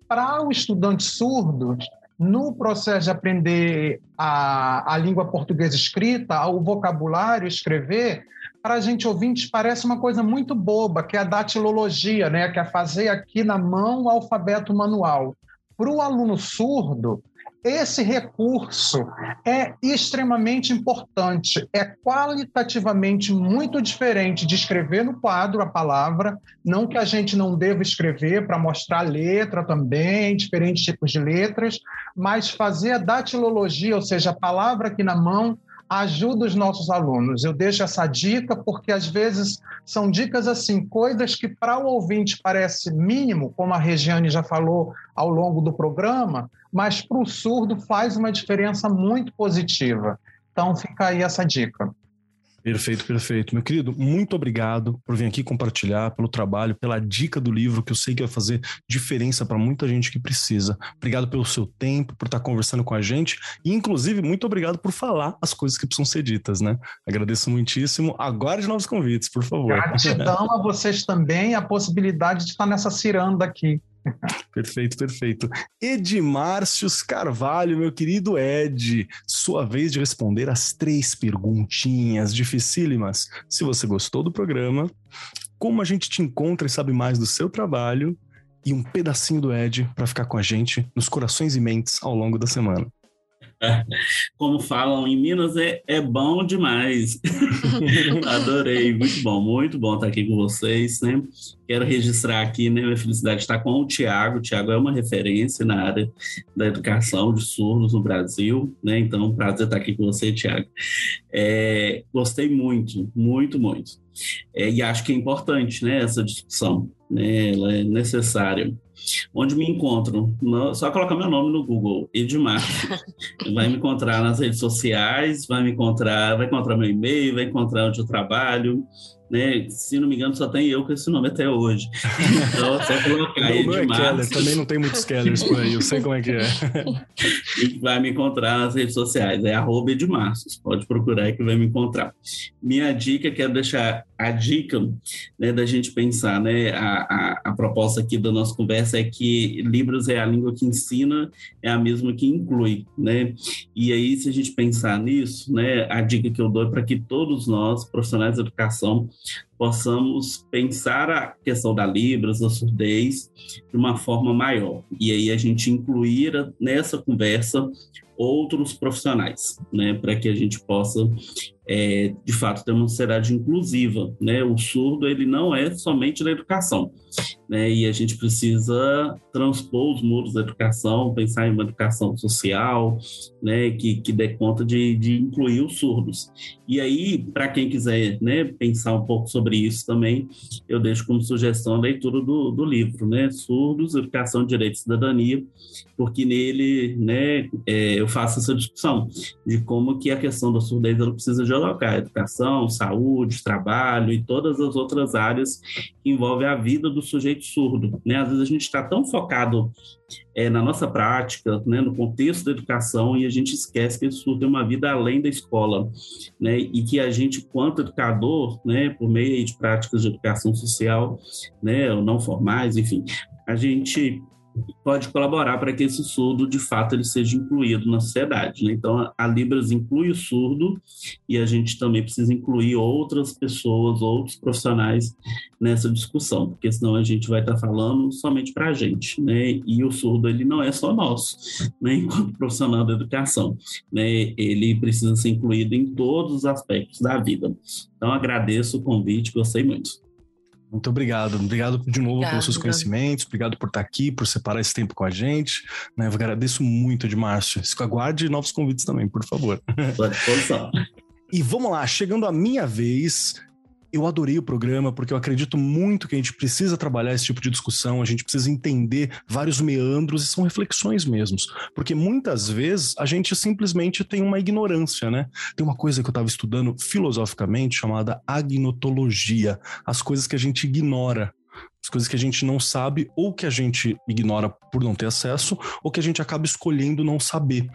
Para o estudante surdo, no processo de aprender a, a língua portuguesa escrita, o vocabulário, escrever, para a gente ouvinte parece uma coisa muito boba, que é a datilologia, né? que é fazer aqui na mão o alfabeto manual. Para o aluno surdo, esse recurso é extremamente importante, é qualitativamente muito diferente de escrever no quadro a palavra, não que a gente não deva escrever para mostrar letra também, diferentes tipos de letras, mas fazer a datilologia, ou seja, a palavra aqui na mão, ajuda os nossos alunos. Eu deixo essa dica porque às vezes são dicas assim, coisas que para o ouvinte parece mínimo, como a Regiane já falou ao longo do programa, mas para o surdo faz uma diferença muito positiva. Então fica aí essa dica. Perfeito, perfeito. Meu querido, muito obrigado por vir aqui compartilhar, pelo trabalho, pela dica do livro, que eu sei que vai fazer diferença para muita gente que precisa. Obrigado pelo seu tempo, por estar conversando com a gente e, inclusive, muito obrigado por falar as coisas que precisam ser ditas, né? Agradeço muitíssimo. Aguarde novos convites, por favor. Gratidão a vocês também a possibilidade de estar nessa ciranda aqui. Perfeito, perfeito. Edmárcios Carvalho, meu querido Ed, sua vez de responder as três perguntinhas dificílimas. Se você gostou do programa, como a gente te encontra e sabe mais do seu trabalho, e um pedacinho do Ed para ficar com a gente nos corações e mentes ao longo da semana. Como falam em Minas, é, é bom demais. Adorei, muito bom, muito bom estar aqui com vocês, né? Quero registrar aqui, né, minha felicidade de estar com o Tiago. O Tiago é uma referência na área da educação de surdos no Brasil, né? Então, prazer estar aqui com você, Tiago. É, gostei muito, muito, muito. É, e acho que é importante, né, essa discussão, né? Ela é necessária. Onde me encontro? só colocar meu nome no Google, Edmar. vai me encontrar nas redes sociais, vai me encontrar, vai encontrar meu e-mail, vai encontrar onde eu trabalho né? Se não me engano, só tem eu com esse nome até hoje. Então, só colocar aí não, não é Keller, também não tem muitos Kellers por aí, eu sei como é que é. e vai me encontrar nas redes sociais, é arroba Edmarços, pode procurar aí que vai me encontrar. Minha dica, quero deixar a dica né, da gente pensar, né? A, a, a proposta aqui da nossa conversa é que Libras é a língua que ensina, é a mesma que inclui, né? E aí, se a gente pensar nisso, né, a dica que eu dou é para que todos nós, profissionais de educação, possamos pensar a questão da Libras, da surdez, de uma forma maior. E aí a gente incluir nessa conversa outros profissionais, né, para que a gente possa é, de fato ter uma sociedade inclusiva, né? O surdo ele não é somente da educação, né? E a gente precisa transpor os muros da educação, pensar em uma educação social, né? Que, que dê conta de, de incluir os surdos. E aí, para quem quiser, né? Pensar um pouco sobre isso também, eu deixo como sugestão a leitura do, do livro, né? Surdos, Educação, Direito e Cidadania, porque nele, né? É, eu faço essa discussão de como que a questão da surdez ela precisa de colocar educação, saúde, trabalho e todas as outras áreas que envolvem a vida do sujeito surdo. Né? Às vezes a gente está tão focado é, na nossa prática, né, no contexto da educação, e a gente esquece que o surdo tem uma vida além da escola, né, e que a gente, quanto educador, né, por meio de práticas de educação social, né, ou não formais, enfim, a gente pode colaborar para que esse surdo, de fato, ele seja incluído na sociedade. Né? Então, a Libras inclui o surdo e a gente também precisa incluir outras pessoas, outros profissionais nessa discussão, porque senão a gente vai estar falando somente para a gente, né? E o surdo, ele não é só nosso, né? Enquanto profissional da educação, né? Ele precisa ser incluído em todos os aspectos da vida. Então, agradeço o convite, gostei muito. Muito obrigado. Obrigado de novo Obrigada. pelos seus conhecimentos, obrigado por estar aqui, por separar esse tempo com a gente. Né? Eu agradeço muito, Edmárcio. Aguarde novos convites também, por favor. E vamos lá, chegando a minha vez, eu adorei o programa porque eu acredito muito que a gente precisa trabalhar esse tipo de discussão, a gente precisa entender vários meandros e são reflexões mesmos. Porque muitas vezes a gente simplesmente tem uma ignorância, né? Tem uma coisa que eu estava estudando filosoficamente chamada agnotologia, as coisas que a gente ignora As coisas que a gente não sabe, ou que a gente ignora por não ter acesso, ou que a gente acaba escolhendo não saber.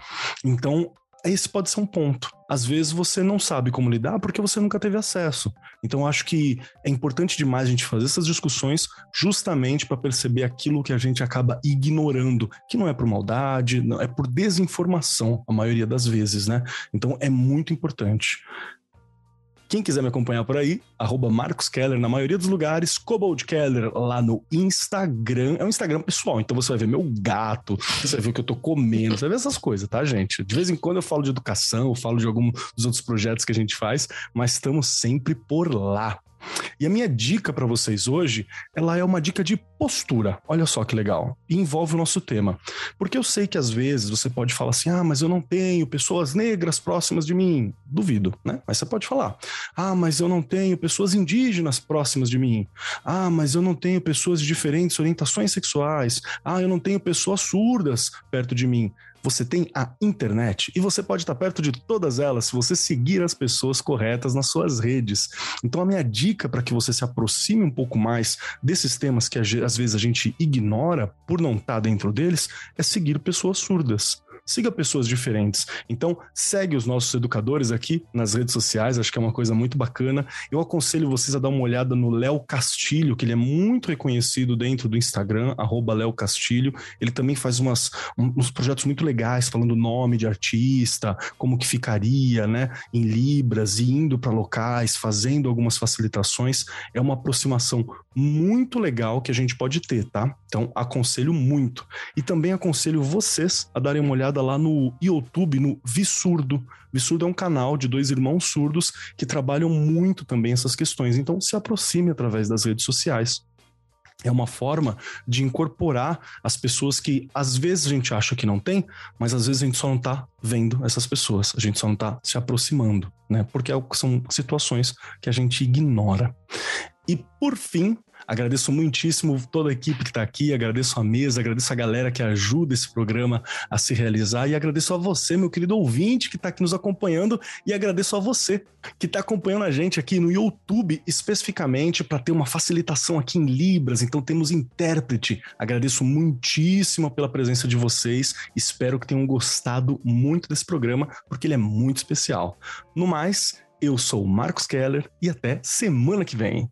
Então, esse pode ser um ponto. Às vezes você não sabe como lidar porque você nunca teve acesso. Então acho que é importante demais a gente fazer essas discussões justamente para perceber aquilo que a gente acaba ignorando, que não é por maldade, não é por desinformação a maioria das vezes, né? Então é muito importante. Quem quiser me acompanhar por aí, arroba Marcos Keller na maioria dos lugares, Cobold Keller lá no Instagram. É um Instagram pessoal, então você vai ver meu gato, você vai ver o que eu tô comendo, você vai ver essas coisas, tá, gente? De vez em quando eu falo de educação, eu falo de algum dos outros projetos que a gente faz, mas estamos sempre por lá. E a minha dica para vocês hoje, ela é uma dica de postura. Olha só que legal. E envolve o nosso tema. Porque eu sei que às vezes você pode falar assim: "Ah, mas eu não tenho pessoas negras próximas de mim". Duvido, né? Mas você pode falar: "Ah, mas eu não tenho pessoas indígenas próximas de mim". "Ah, mas eu não tenho pessoas de diferentes orientações sexuais". "Ah, eu não tenho pessoas surdas perto de mim". Você tem a internet e você pode estar perto de todas elas se você seguir as pessoas corretas nas suas redes. Então, a minha dica para que você se aproxime um pouco mais desses temas que às vezes a gente ignora por não estar dentro deles é seguir pessoas surdas siga pessoas diferentes. Então, segue os nossos educadores aqui nas redes sociais, acho que é uma coisa muito bacana. Eu aconselho vocês a dar uma olhada no Léo Castilho, que ele é muito reconhecido dentro do Instagram, Léo Castilho. Ele também faz umas, uns projetos muito legais, falando nome de artista, como que ficaria, né, em Libras, e indo para locais, fazendo algumas facilitações. É uma aproximação muito legal que a gente pode ter, tá? Então, aconselho muito. E também aconselho vocês a darem uma olhada lá no YouTube, no Vissurdo. Vissurdo é um canal de dois irmãos surdos que trabalham muito também essas questões. Então, se aproxime através das redes sociais. É uma forma de incorporar as pessoas que às vezes a gente acha que não tem, mas às vezes a gente só não está vendo essas pessoas, a gente só não está se aproximando, né? Porque é são situações que a gente ignora. E por fim, Agradeço muitíssimo toda a equipe que está aqui, agradeço a mesa, agradeço a galera que ajuda esse programa a se realizar e agradeço a você, meu querido ouvinte, que está aqui nos acompanhando e agradeço a você que está acompanhando a gente aqui no YouTube, especificamente para ter uma facilitação aqui em Libras, então temos intérprete. Agradeço muitíssimo pela presença de vocês, espero que tenham gostado muito desse programa, porque ele é muito especial. No mais, eu sou Marcos Keller e até semana que vem.